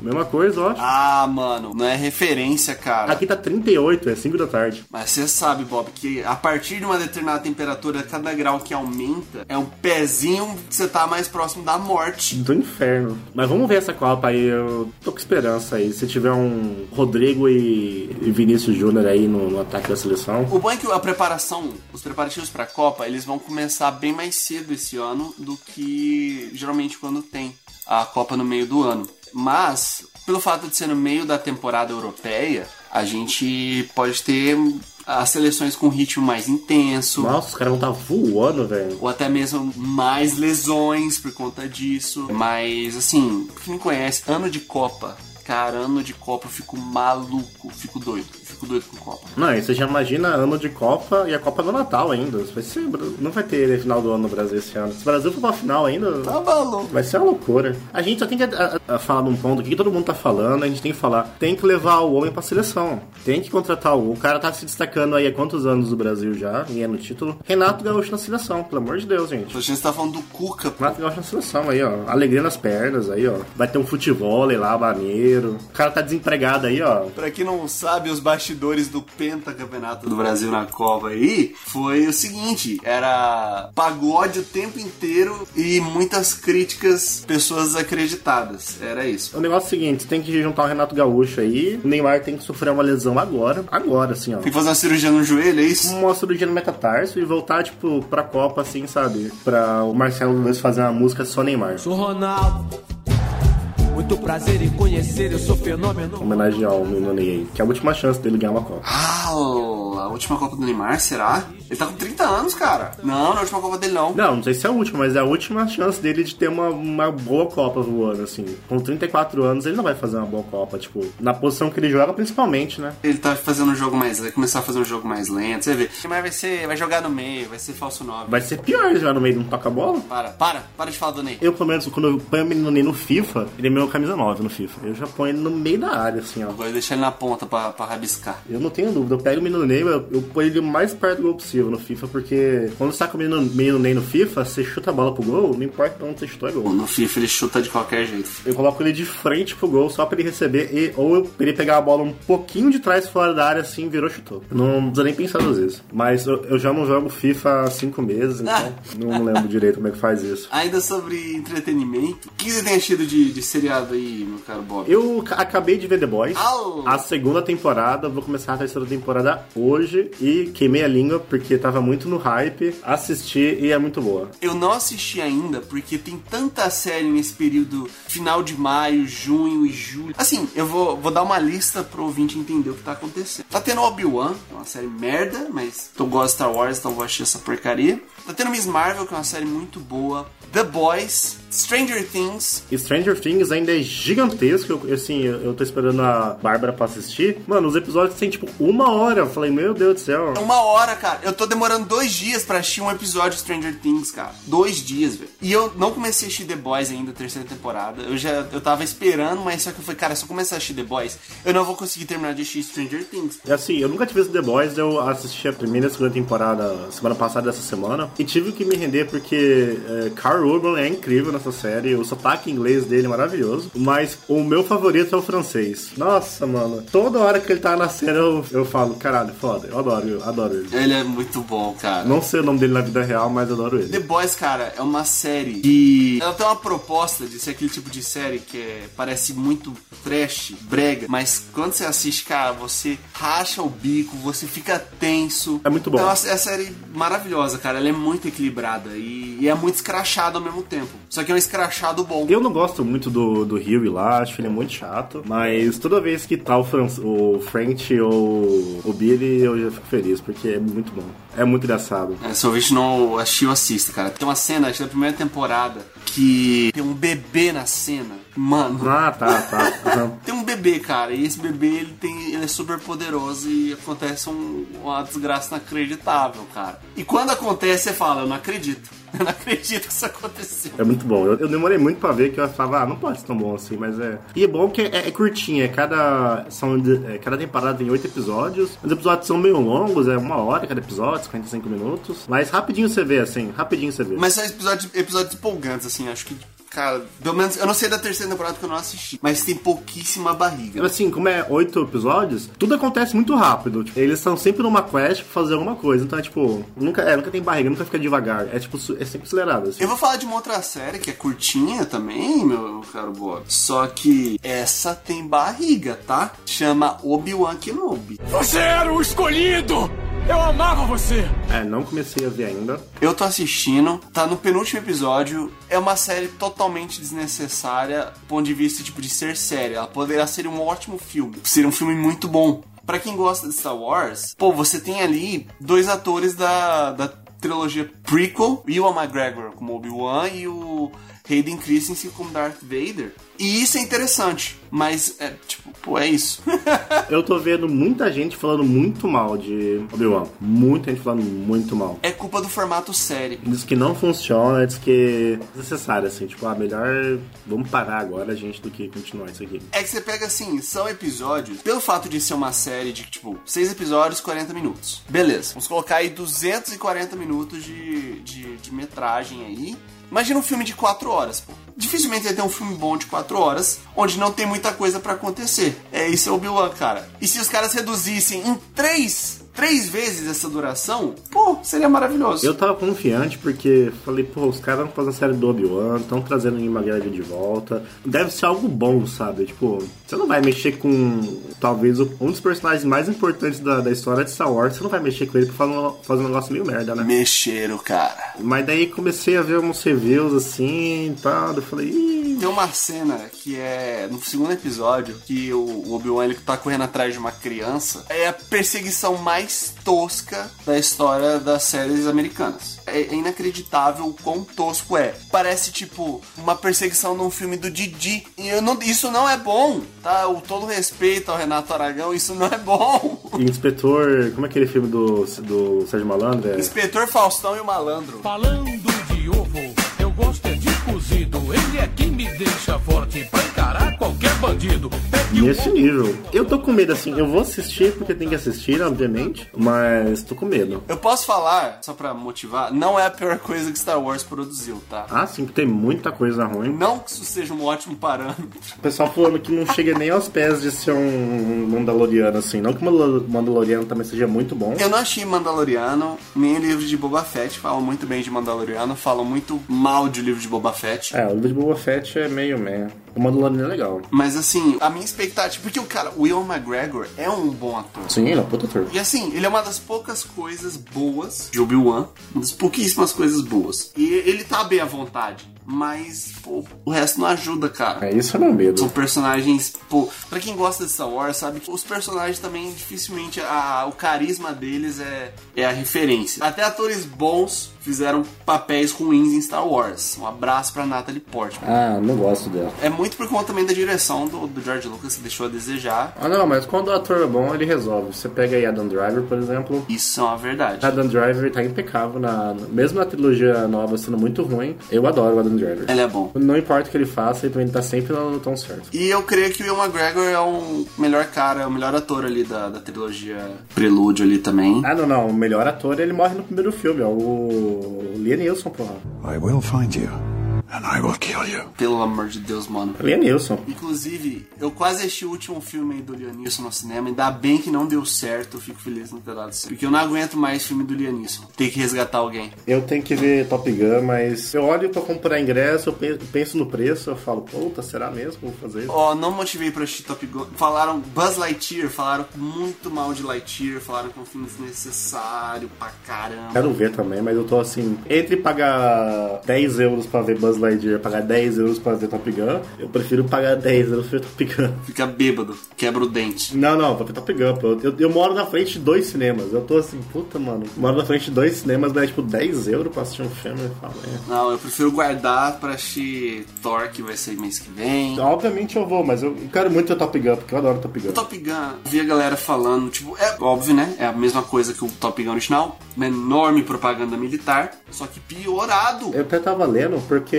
Mesma coisa, eu acho. Ah, mano, não é referência, cara. Aqui tá 38, é 5 da tarde. Mas você sabe, Bob, que a partir de uma determinada temperatura, cada grau que aumenta é um pezinho que você tá mais próximo da morte. Do inferno. Mas vamos ver essa Copa aí, eu tô com esperança aí. Se tiver um Rodrigo e e Vinícius Júnior aí no, no ataque da seleção. O bom é que a preparação, os preparativos pra Copa, eles vão começar bem mais cedo esse ano do que geralmente quando tem a Copa no meio do ano. Mas, pelo fato de ser no meio da temporada europeia, a gente pode ter as seleções com ritmo mais intenso. Nossa, os caras vão tá voando, velho. Ou até mesmo mais lesões por conta disso. Mas, assim, quem me conhece, ano de Copa Cara, ano de Copa eu fico maluco, fico doido, fico doido com Copa. Não, e você já imagina ano de Copa e a Copa do Natal ainda. Vai ser, não vai ter final do ano no Brasil esse ano. Se o Brasil for pra final ainda, Tá maluco. vai ser uma loucura. A gente só tem que a- a- a falar num ponto aqui que todo mundo tá falando, a gente tem que falar, tem que levar o homem pra seleção. Tem que contratar o. O cara tá se destacando aí há quantos anos do Brasil já, ganhando título. Renato Gaúcho na seleção, pelo amor de Deus, gente. A gente tá falando do Cuca, pô. Renato Gaúcho na seleção aí, ó. Alegria nas pernas aí, ó. Vai ter um futebol lá, maneiro. O cara tá desempregado aí, ó. Pra quem não sabe, os bastidores do pentacampeonato do Brasil na Copa aí foi o seguinte: era pagode o tempo inteiro e muitas críticas, pessoas desacreditadas. Era isso. O negócio é o seguinte, tem que juntar o Renato Gaúcho aí. O Neymar tem que sofrer uma lesão agora. Agora, assim, ó. Tem que fazer uma cirurgia no joelho, é isso? Uma cirurgia no metatarso e voltar, tipo, pra Copa, assim, sabe? Pra o Marcelo Luz fazer uma música só Neymar. Sou Ronaldo. Muito prazer em conhecer, eu sou fenômeno. Homenagear o menino Ney aí, que é a última chance dele ganhar uma Copa. Ah, a última Copa do Neymar, será? Ele tá com 30 anos, cara. Não, na última Copa dele não. Não, não sei se é a última, mas é a última chance dele de ter uma, uma boa Copa voando, assim. Com 34 anos, ele não vai fazer uma boa Copa, tipo, na posição que ele joga, principalmente, né? Ele tá fazendo um jogo mais. Vai começar a fazer um jogo mais lento. Você vê. Neymar vai ser. Vai jogar no meio, vai ser falso 9. Vai ser pior ele jogar no meio de um toca-bola. Para, para, para de falar do Ney. Eu, pelo menos, quando eu ponho o menino Ney no FIFA, ele é meu camisa 9 no FIFA. Eu já ponho ele no meio da área, assim, ó. Vou deixar ele na ponta pra, pra rabiscar. Eu não tenho dúvida. Eu pego o menino Ney, eu, eu ponho ele o mais perto do gol possível no FIFA, porque quando você tá com o menino, menino Ney no FIFA, você chuta a bola pro gol, não importa onde você chutou, é gol. No FIFA ele chuta de qualquer jeito. Eu coloco ele de frente pro gol só pra ele receber, e, ou pra ele pegar a bola um pouquinho de trás fora da área assim, virou chutou. Não precisa nem pensar duas vezes. Mas eu, eu já não jogo FIFA há cinco meses, então *laughs* não lembro direito como é que faz isso. Ainda sobre entretenimento, o que você tem achado de, de seriado aí, meu caro Bob? Eu ca- acabei de ver The Boys, Au! a segunda temporada, vou começar a terceira temporada hoje e queimei a língua porque tava muito no hype, assisti e é muito boa. Eu não assisti ainda porque tem tanta série nesse período final de maio, junho e julho. Assim, eu vou, vou dar uma lista pro ouvinte entender o que tá acontecendo. Tá tendo Obi-Wan, que é uma série merda, mas eu gosto de Star Wars, então vou assistir essa porcaria. Tá tendo Miss Marvel, que é uma série muito boa. The Boys, Stranger Things. Stranger Things ainda é gigantesco. Eu, assim, eu, eu tô esperando a Bárbara pra assistir. Mano, os episódios têm tipo uma hora. Eu falei, meu Deus do céu. É uma hora, cara. Eu tô demorando dois dias pra assistir um episódio de Stranger Things, cara. Dois dias, velho. E eu não comecei a assistir The Boys ainda, a terceira temporada. Eu já eu tava esperando, mas só que eu falei, cara, se eu começar a assistir The Boys, eu não vou conseguir terminar de assistir Stranger Things. E assim, eu nunca tive visto The Boys, eu assisti a primeira e a segunda temporada semana passada dessa semana. E tive que me render porque é, Carl Urban é incrível nessa série, o sotaque inglês dele é maravilhoso. Mas o meu favorito é o francês. Nossa, mano. Toda hora que ele tá na cena eu, eu falo, caralho, foda, eu adoro, eu adoro ele. Ele é muito bom, cara. Não sei o nome dele na vida real, mas adoro ele. The Boys, cara, é uma série que. Ela tem uma proposta de ser aquele tipo de série que é- parece muito trash, brega, mas quando você assiste, cara, você racha o bico, você fica tenso. É muito bom. É uma, é uma série maravilhosa, cara. Ela é muito equilibrada e, e é muito escrachada ao mesmo tempo. Só que é um escrachado bom. Eu não gosto muito do, do Rio lá, acho que ele é muito chato. Mas toda vez que tá o, Fran o French ou o Billy, eu já fico feliz, porque é muito bom. É muito engraçado. É, se o ouvinte não assistiu, assista, cara. Tem uma cena, acho que da primeira temporada, que tem um bebê na cena. Mano, Ah, tá, tá. Aham. *laughs* Tem um bebê, cara, e esse bebê ele tem, ele é super poderoso e acontece um- uma desgraça inacreditável, cara. E quando acontece, você fala, eu não acredito. *laughs* Eu não acredito que isso aconteceu. É muito bom. Eu, eu demorei muito pra ver que eu falava, ah, não pode ser tão bom assim, mas é. E é bom que é, é curtinho, é cada. São, é, cada temporada tem oito episódios. Os episódios são meio longos, é uma hora cada episódio, 55 minutos. Mas rapidinho você vê, assim, rapidinho você vê. Mas são episódios, episódios empolgantes, assim, acho que, cara, pelo menos, eu não sei da terceira temporada que eu não assisti, mas tem pouquíssima barriga. Assim, como é oito episódios, tudo acontece muito rápido. Tipo, eles estão sempre numa quest pra fazer alguma coisa. Então é tipo, nunca, é, nunca tem barriga, nunca fica devagar. É tipo, é sempre acelerado. Assim. Eu vou falar de uma outra série que é curtinha também, meu caro Bob. Só que essa tem barriga, tá? Chama Obi-Wan Kenobi. Você era o escolhido! Eu amava você! É, não comecei a ver ainda. Eu tô assistindo, tá no penúltimo episódio. É uma série totalmente desnecessária do ponto de vista tipo de ser série. Ela poderá ser um ótimo filme. Seria um filme muito bom. Pra quem gosta de Star Wars, pô, você tem ali dois atores da, da trilogia prequel, Ewan McGregor como Obi-Wan e o Hayden Christensen como Darth Vader. E isso é interessante, mas é tipo, pô, é isso. *laughs* Eu tô vendo muita gente falando muito mal de Obi-Wan. Muita gente falando muito mal. é culpa do formato série. Diz que não funciona, diz que é necessário, assim, tipo, ah, melhor vamos parar agora, gente, do que continuar isso aqui. É que você pega assim, são episódios, pelo fato de ser uma série de tipo, 6 episódios, 40 minutos. Beleza, vamos colocar aí 240 minutos de, de, de metragem aí. Imagina um filme de 4 horas, pô. Dificilmente vai ter um filme bom de 4 horas, onde não tem muita coisa pra acontecer. É isso é o Obi-Wan, cara. E se os caras reduzissem em 3, três vezes essa duração, pô, seria maravilhoso. Eu tava confiante porque falei, pô, os caras vão fazer a série do Obi-Wan, estão trazendo Ian McGregor de volta. Deve ser algo bom, sabe? Tipo, você não vai mexer com talvez um dos personagens mais importantes da, da história de Star Wars, você não vai mexer com ele pra fazer um, fazer um negócio meio merda, né? Mexeram, cara. Mas daí comecei a ver uns reviews assim e tal, eu falei, ih, Tem uma cena que é no segundo episódio que o o Obi-Wan ele tá correndo atrás de uma criança. É a perseguição mais tosca da história das séries americanas. É, inacreditável o quão tosco é. Parece tipo uma perseguição num filme do Didi. E eu não- isso não é bom, tá? O todo respeito ao Renato Aragão, isso não é bom. e Inspetor. Como é aquele filme do, do Sérgio Malandro? É, Inspetor Faustão e o Malandro. Falando de ovo, eu gosto Nesse nível. Eu tô com medo, assim. Eu vou assistir porque tem que assistir, obviamente. Mas tô com medo. Eu posso falar, só pra motivar, não é a pior coisa que Star Wars produziu, tá? Ah, sim, que tem muita coisa ruim. Não que isso seja um ótimo parâmetro. O pessoal falando que não chega nem aos pés de ser um Mandaloriano, assim. Não que o Mandal- Mandaloriano também seja muito bom. Eu não achei Mandaloriano, nem o livro de Boba Fett falam muito bem de Mandaloriano, falam muito mal de livro de Boba Fett. É, o livro de Boba Fett é meio meh. O Mandaloriano é legal. Mas assim, a minha expectativa. Porque o cara, o Will McGregor, é um bom ator. Sim, ele é um puta ator. E assim, ele é uma das poucas coisas boas de Obi-Wan. Uma das pouquíssimas coisas boas. E ele tá bem à vontade. Mas, pô, o resto não ajuda, cara. É isso é meu medo. São personagens, pô, pra quem gosta de Star Wars, sabe que os personagens também dificilmente a, o carisma deles é, é a referência. Até atores bons fizeram papéis ruins em Star Wars. Um abraço pra Natalie Portman. Ah, não gosto dela. É muito por conta também da direção do, do George Lucas que deixou a desejar. Ah, não, mas quando o ator é bom, ele resolve. Você pega aí Adam Driver, por exemplo. Isso é uma verdade. Adam Driver tá impecável, na, mesmo na trilogia nova sendo muito ruim, eu adoro o Adam Driver. Ele é bom. Não importa o que ele faça, ele também tá sempre no tom certo. E eu creio que o Will McGregor é o melhor cara, o melhor ator ali da, da trilogia Prelúdio ali também. Ah, não, não. O melhor ator, ele morre no primeiro filme, ó. O Liam Neeson, porra. I will find you, and I will kill you. Pelo amor de Deus, mano. Liam Neeson. Inclusive, eu quase assisti o último filme aí do Liam Neeson no cinema. Ainda bem que não deu certo. Eu fico feliz no ter dado certo. Porque eu não aguento mais filme do Liam Neeson. Tem que resgatar alguém. Eu tenho que ver Top Gun, mas eu olho pra comprar ingresso, eu pe- penso no preço, eu falo, puta, será mesmo vou fazer isso? Ó, não motivei pra assistir Top Gun. Falaram Buzz Lightyear, falaram muito mal de Lightyear, falaram que é um filme desnecessário pra caramba. Quero ver também, mas eu tô assim, entre pagar 10 euros pra ver Buzz Lightyear e pagar 10 euros pra ver Top Gun, eu prefiro pagar 10 euros pra ver Top Gun. Fica bêbado, quebra o dente. Não, não, pra ver Top Gun, pô. Eu, eu moro na frente de dois cinemas. Eu tô assim, puta, mano. Moro na frente de dois cinemas, mas tipo 10 euros pra assistir um filme. Eu falo, é. Não, eu prefiro guardar pra assistir Thor, que vai sair mês que vem. Obviamente eu vou, mas eu quero muito ver Top Gun, porque eu adoro Top Gun. O Top Gun, vi a galera falando, tipo, é óbvio, né? É a mesma coisa que o Top Gun original, uma enorme propaganda militar, só que piorado. Eu até tava lendo, porque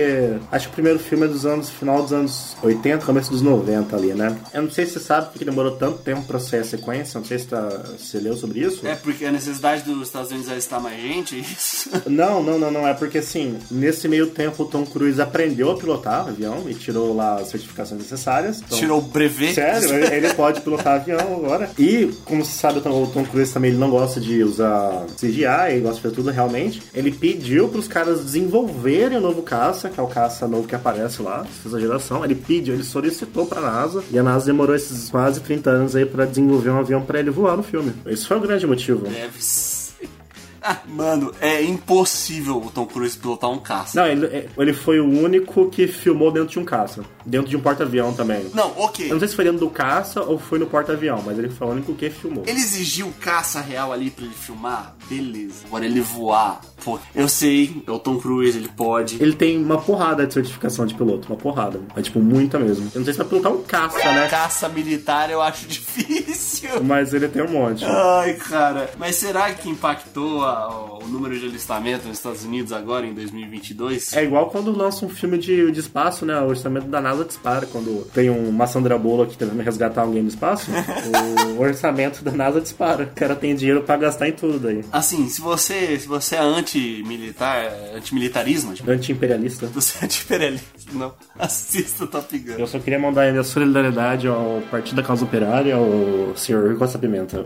acho que o primeiro filme é dos anos, final dos anos 80, começo dos 90 ali, né? Eu não sei se você sabe porque demorou tanto tempo pra sair a sequência, não sei se tá, você leu sobre isso. É porque a necessidade dos Estados Unidos alistar mais gente, é isso. *laughs* Não, não, não, não. É porque assim, nesse meio tempo o Tom Cruise aprendeu a pilotar avião e tirou lá as certificações necessárias. Então, Tirou o brevet. Sério, ele pode pilotar avião agora. E, como você sabe, o Tom- o Tom Cruise também ele não gosta de usar CGI, ele gosta de fazer tudo realmente. Ele pediu pros caras desenvolverem o novo caça, que é o caça novo que aparece lá, essa geração. Ele pediu, ele solicitou pra NASA, e a NASA demorou esses quase 30 anos aí pra desenvolver um avião pra ele voar no filme. Esse foi o grande motivo. Deve ser. *laughs* Mano, é impossível o Tom Cruise pilotar um caça. Não, ele, ele foi o único que filmou dentro de um caça. Dentro de um porta-avião também. Não, ok. Eu não sei se foi dentro do caça ou foi no porta-avião, mas ele foi o único que filmou. Ele exigiu caça real ali pra ele filmar? Beleza. Agora ele voar. Pô, eu sei, é o Tom Cruise, ele pode. Ele tem uma porrada de certificação de piloto, uma porrada. É tipo, muita mesmo. Eu não sei se vai pilotar um caça, né? Caça militar eu acho *laughs* difícil. Mas ele tem um monte. Ai, cara. Mas será que impactou a- o número de alistamento nos Estados Unidos agora, em 2022? É igual quando lança um filme de, de espaço, né? O orçamento da NASA dispara. Quando tem um- uma Sandra Bullock tentando resgatar alguém no espaço, o *laughs* orçamento da NASA dispara. O cara tem dinheiro pra gastar em tudo daí. Assim, se você, se você é anti-militar, antimilitarismo, tipo, Anti-imperialista. você é anti-imperialista, não, *laughs* assista Top Gun. Eu só queria mandar aí minha solidariedade ao Partido da Causa Operária, ao senhor Costa Pimenta.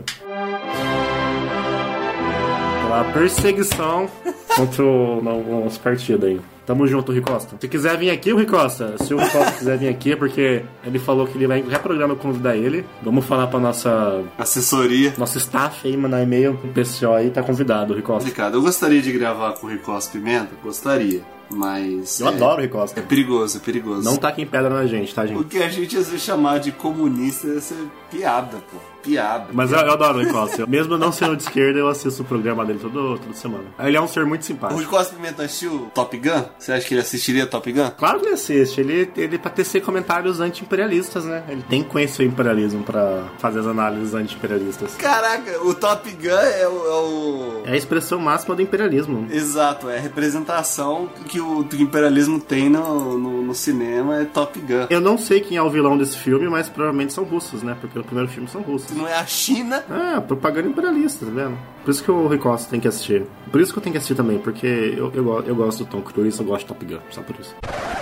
Pela perseguição contra o nosso partido aí. Tamo junto, Rui Costa. Se quiser vir aqui, o Rui Costa. Se o Rui Costa quiser vir aqui, é porque ele falou que ele vai reprogramar convidar ele. Vamos falar pra nossa, Assessoria. nosso staff aí, mandar e-mail pro pessoal aí, tá convidado, Rui Costa. Complicado. Eu gostaria de gravar com o Ricosta Pimenta, gostaria, mas... Eu é, adoro o Rui Costa. É perigoso, é perigoso. Não taquem pedra na gente, tá, O gente? que a gente às vezes chamar de comunista ia ser piada, pô. Piada. Mas eu, eu adoro o Rui Costa. *laughs* Mesmo não sendo de esquerda, eu assisto o programa dele todo, toda semana. Ele é um ser muito O simpático. Ricosta Pimenta assistiu Top Gun? Você acha que ele assistiria Top Gun? Claro que ele assiste. Ele, ele pra tecer comentários anti-imperialistas, né? Ele tem que conhecer o imperialismo pra fazer as análises anti-imperialistas. Caraca, o Top Gun é o... É o... É a expressão máxima do imperialismo. Exato, é a representação que o, que o imperialismo tem no, no, no cinema é Top Gun. Eu não sei quem é o vilão desse filme, mas provavelmente são russos, né? Porque no primeiro filme são russos. Não é a China? Ah, propaganda imperialista, tá vendo? Por isso que o Rui Costa tem que assistir. Por isso que eu tenho que assistir também, porque eu, eu, eu gosto do Tom Cruise, eu gosto de Top Gun, só por isso.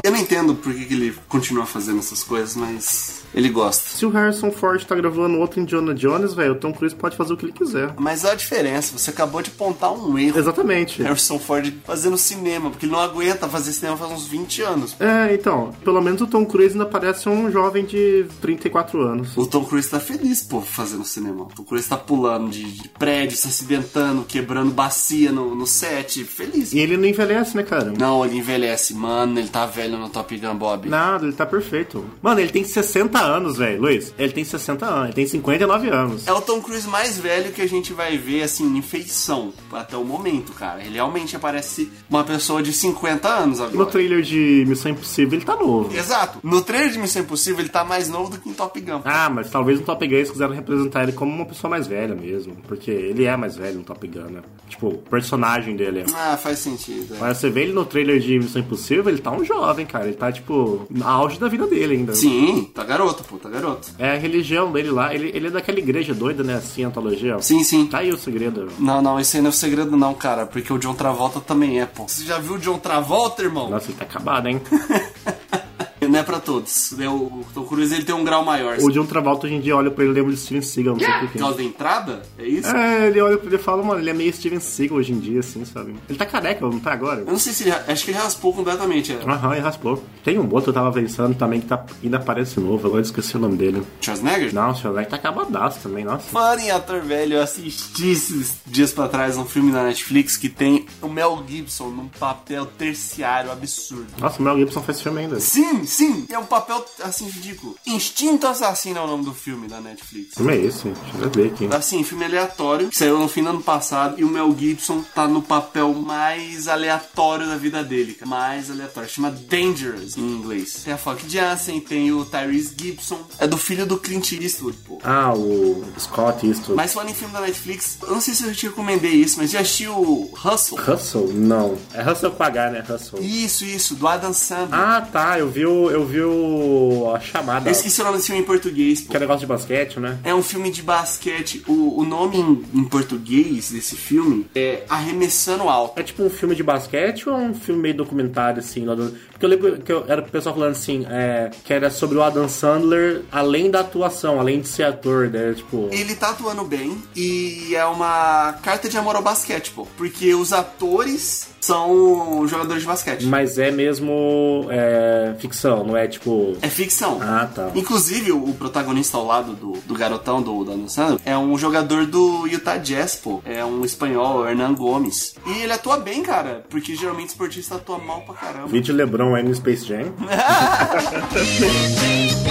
Eu não entendo por que, que ele continua fazendo essas coisas, mas ele gosta. Se o Harrison Ford tá gravando outro Indiana Jones, velho, o Tom Cruise pode fazer o que ele quiser. Mas olha a diferença, você acabou de apontar um erro. Exatamente. Harrison Ford fazendo cinema, porque ele não aguenta fazer cinema faz uns 20 anos. É, então, pelo menos o Tom Cruise ainda parece um jovem de 34 anos. O Tom Cruise tá feliz, pô, fazendo cinema. O Tom Cruise tá pulando de, de prédio, se quebrando bacia no, no set. Feliz. E ele não envelhece, né, cara? Não, ele envelhece. Mano, ele tá velho no Top Gun, Bob. Nada, ele tá perfeito. Mano, ele tem 60 anos, velho, Luiz. Ele tem 60 anos, ele tem 59 anos. É o Tom Cruise mais velho que a gente vai ver, assim, em feição, até o momento, cara. Ele realmente parece uma pessoa de 50 anos No agora. trailer de Missão Impossível ele tá novo. Exato. No trailer de Missão Impossível, ele tá mais novo do que em Top Gun. Ah, mas talvez no Top Gun eles quiseram representar ele como uma pessoa mais velha mesmo. Porque ele é mais velho no Top Gun, né? Tipo, o personagem dele. Ah, faz sentido. é. Mas você vê ele no trailer de Missão Impossível, ele tá um jovem, cara. Ele tá, tipo, no auge da vida dele ainda. Sim, tá garoto, pô, tá garoto. É a religião dele lá. Ele, ele é daquela igreja doida, né? Assim, antologia. Sim, sim. Tá aí o segredo. Não, não, esse aí não é o segredo não, cara, porque o John Travolta também é, pô. Você já viu o John Travolta, irmão? Nossa, ele tá acabado, hein? *laughs* É pra todos. É, O Tom Cruise, ele tem um grau maior. O John Travolta hoje em dia olha pra ele e lembra de Steven Seagal, não sei Por porquê. causa da entrada? É isso? É, ele olha pra ele e fala, mano, ele é meio Steven Seagal hoje em dia, assim, sabe? Ele tá careca, não tá agora? Eu não sei se ele... Acho que ele raspou completamente. É. Aham, ele raspou. Tem um outro que eu tava pensando também que tá, ainda parece novo, agora eu esqueci o nome dele. Schwarzenegger? Não, o Schwarzenegger tá acabadaço também, nossa. Falando em ator velho, eu assisti esses dias pra trás um filme na Netflix que tem o Mel Gibson num papel terciário absurdo. Nossa, o Mel Gibson faz filme ainda. Sim, sim, é um papel assim ridículo. Instinto Assassino é o nome do filme da Netflix. Filme é esse? Deixa eu ver aqui. Assim, filme aleatório, que saiu no fim do ano passado, e o Mel Gibson tá no papel mais aleatório da vida dele, cara. Mais aleatório. Chama Dangerous em inglês. Tem a Fock Jansen, tem o Tyrese Gibson. É do filho do Clint Eastwood, pô. Ah, o Scott Eastwood. Mas falando em filme da Netflix, eu não sei se eu te recomendei isso, mas já assistiu Hustle? Hustle? Não. É Hustle com H, né? Hustle. Isso, isso, do Adam Sandler. Ah, tá. Eu vi o. Eu vi o. A chamada. Eu esqueci o nome desse filme em português, pô. Que é negócio de basquete, né? É um filme de basquete. O, o nome em, em português desse filme é Arremessando Alto. É tipo um filme de basquete ou é um filme meio documentário, assim? do- Porque eu lembro que eu- era o pessoal falando assim, é, que era sobre o Adam Sandler, além da atuação, além de ser ator, né? Tipo. Ele tá atuando bem e é uma carta de amor ao basquete, pô. Porque os atores são jogadores de basquete. Mas é mesmo é, ficção, não é tipo. É ficção. Ah, tá. Inclusive, o, protagonista ao lado do, do garotão do Dano Sandro é um jogador do Utah Jazz, pô. É um espanhol, Hernan Gomes. E ele atua bem, cara, porque geralmente esportista atua mal pra caramba. Vídeo LeBron aí no Space Jam. *laughs*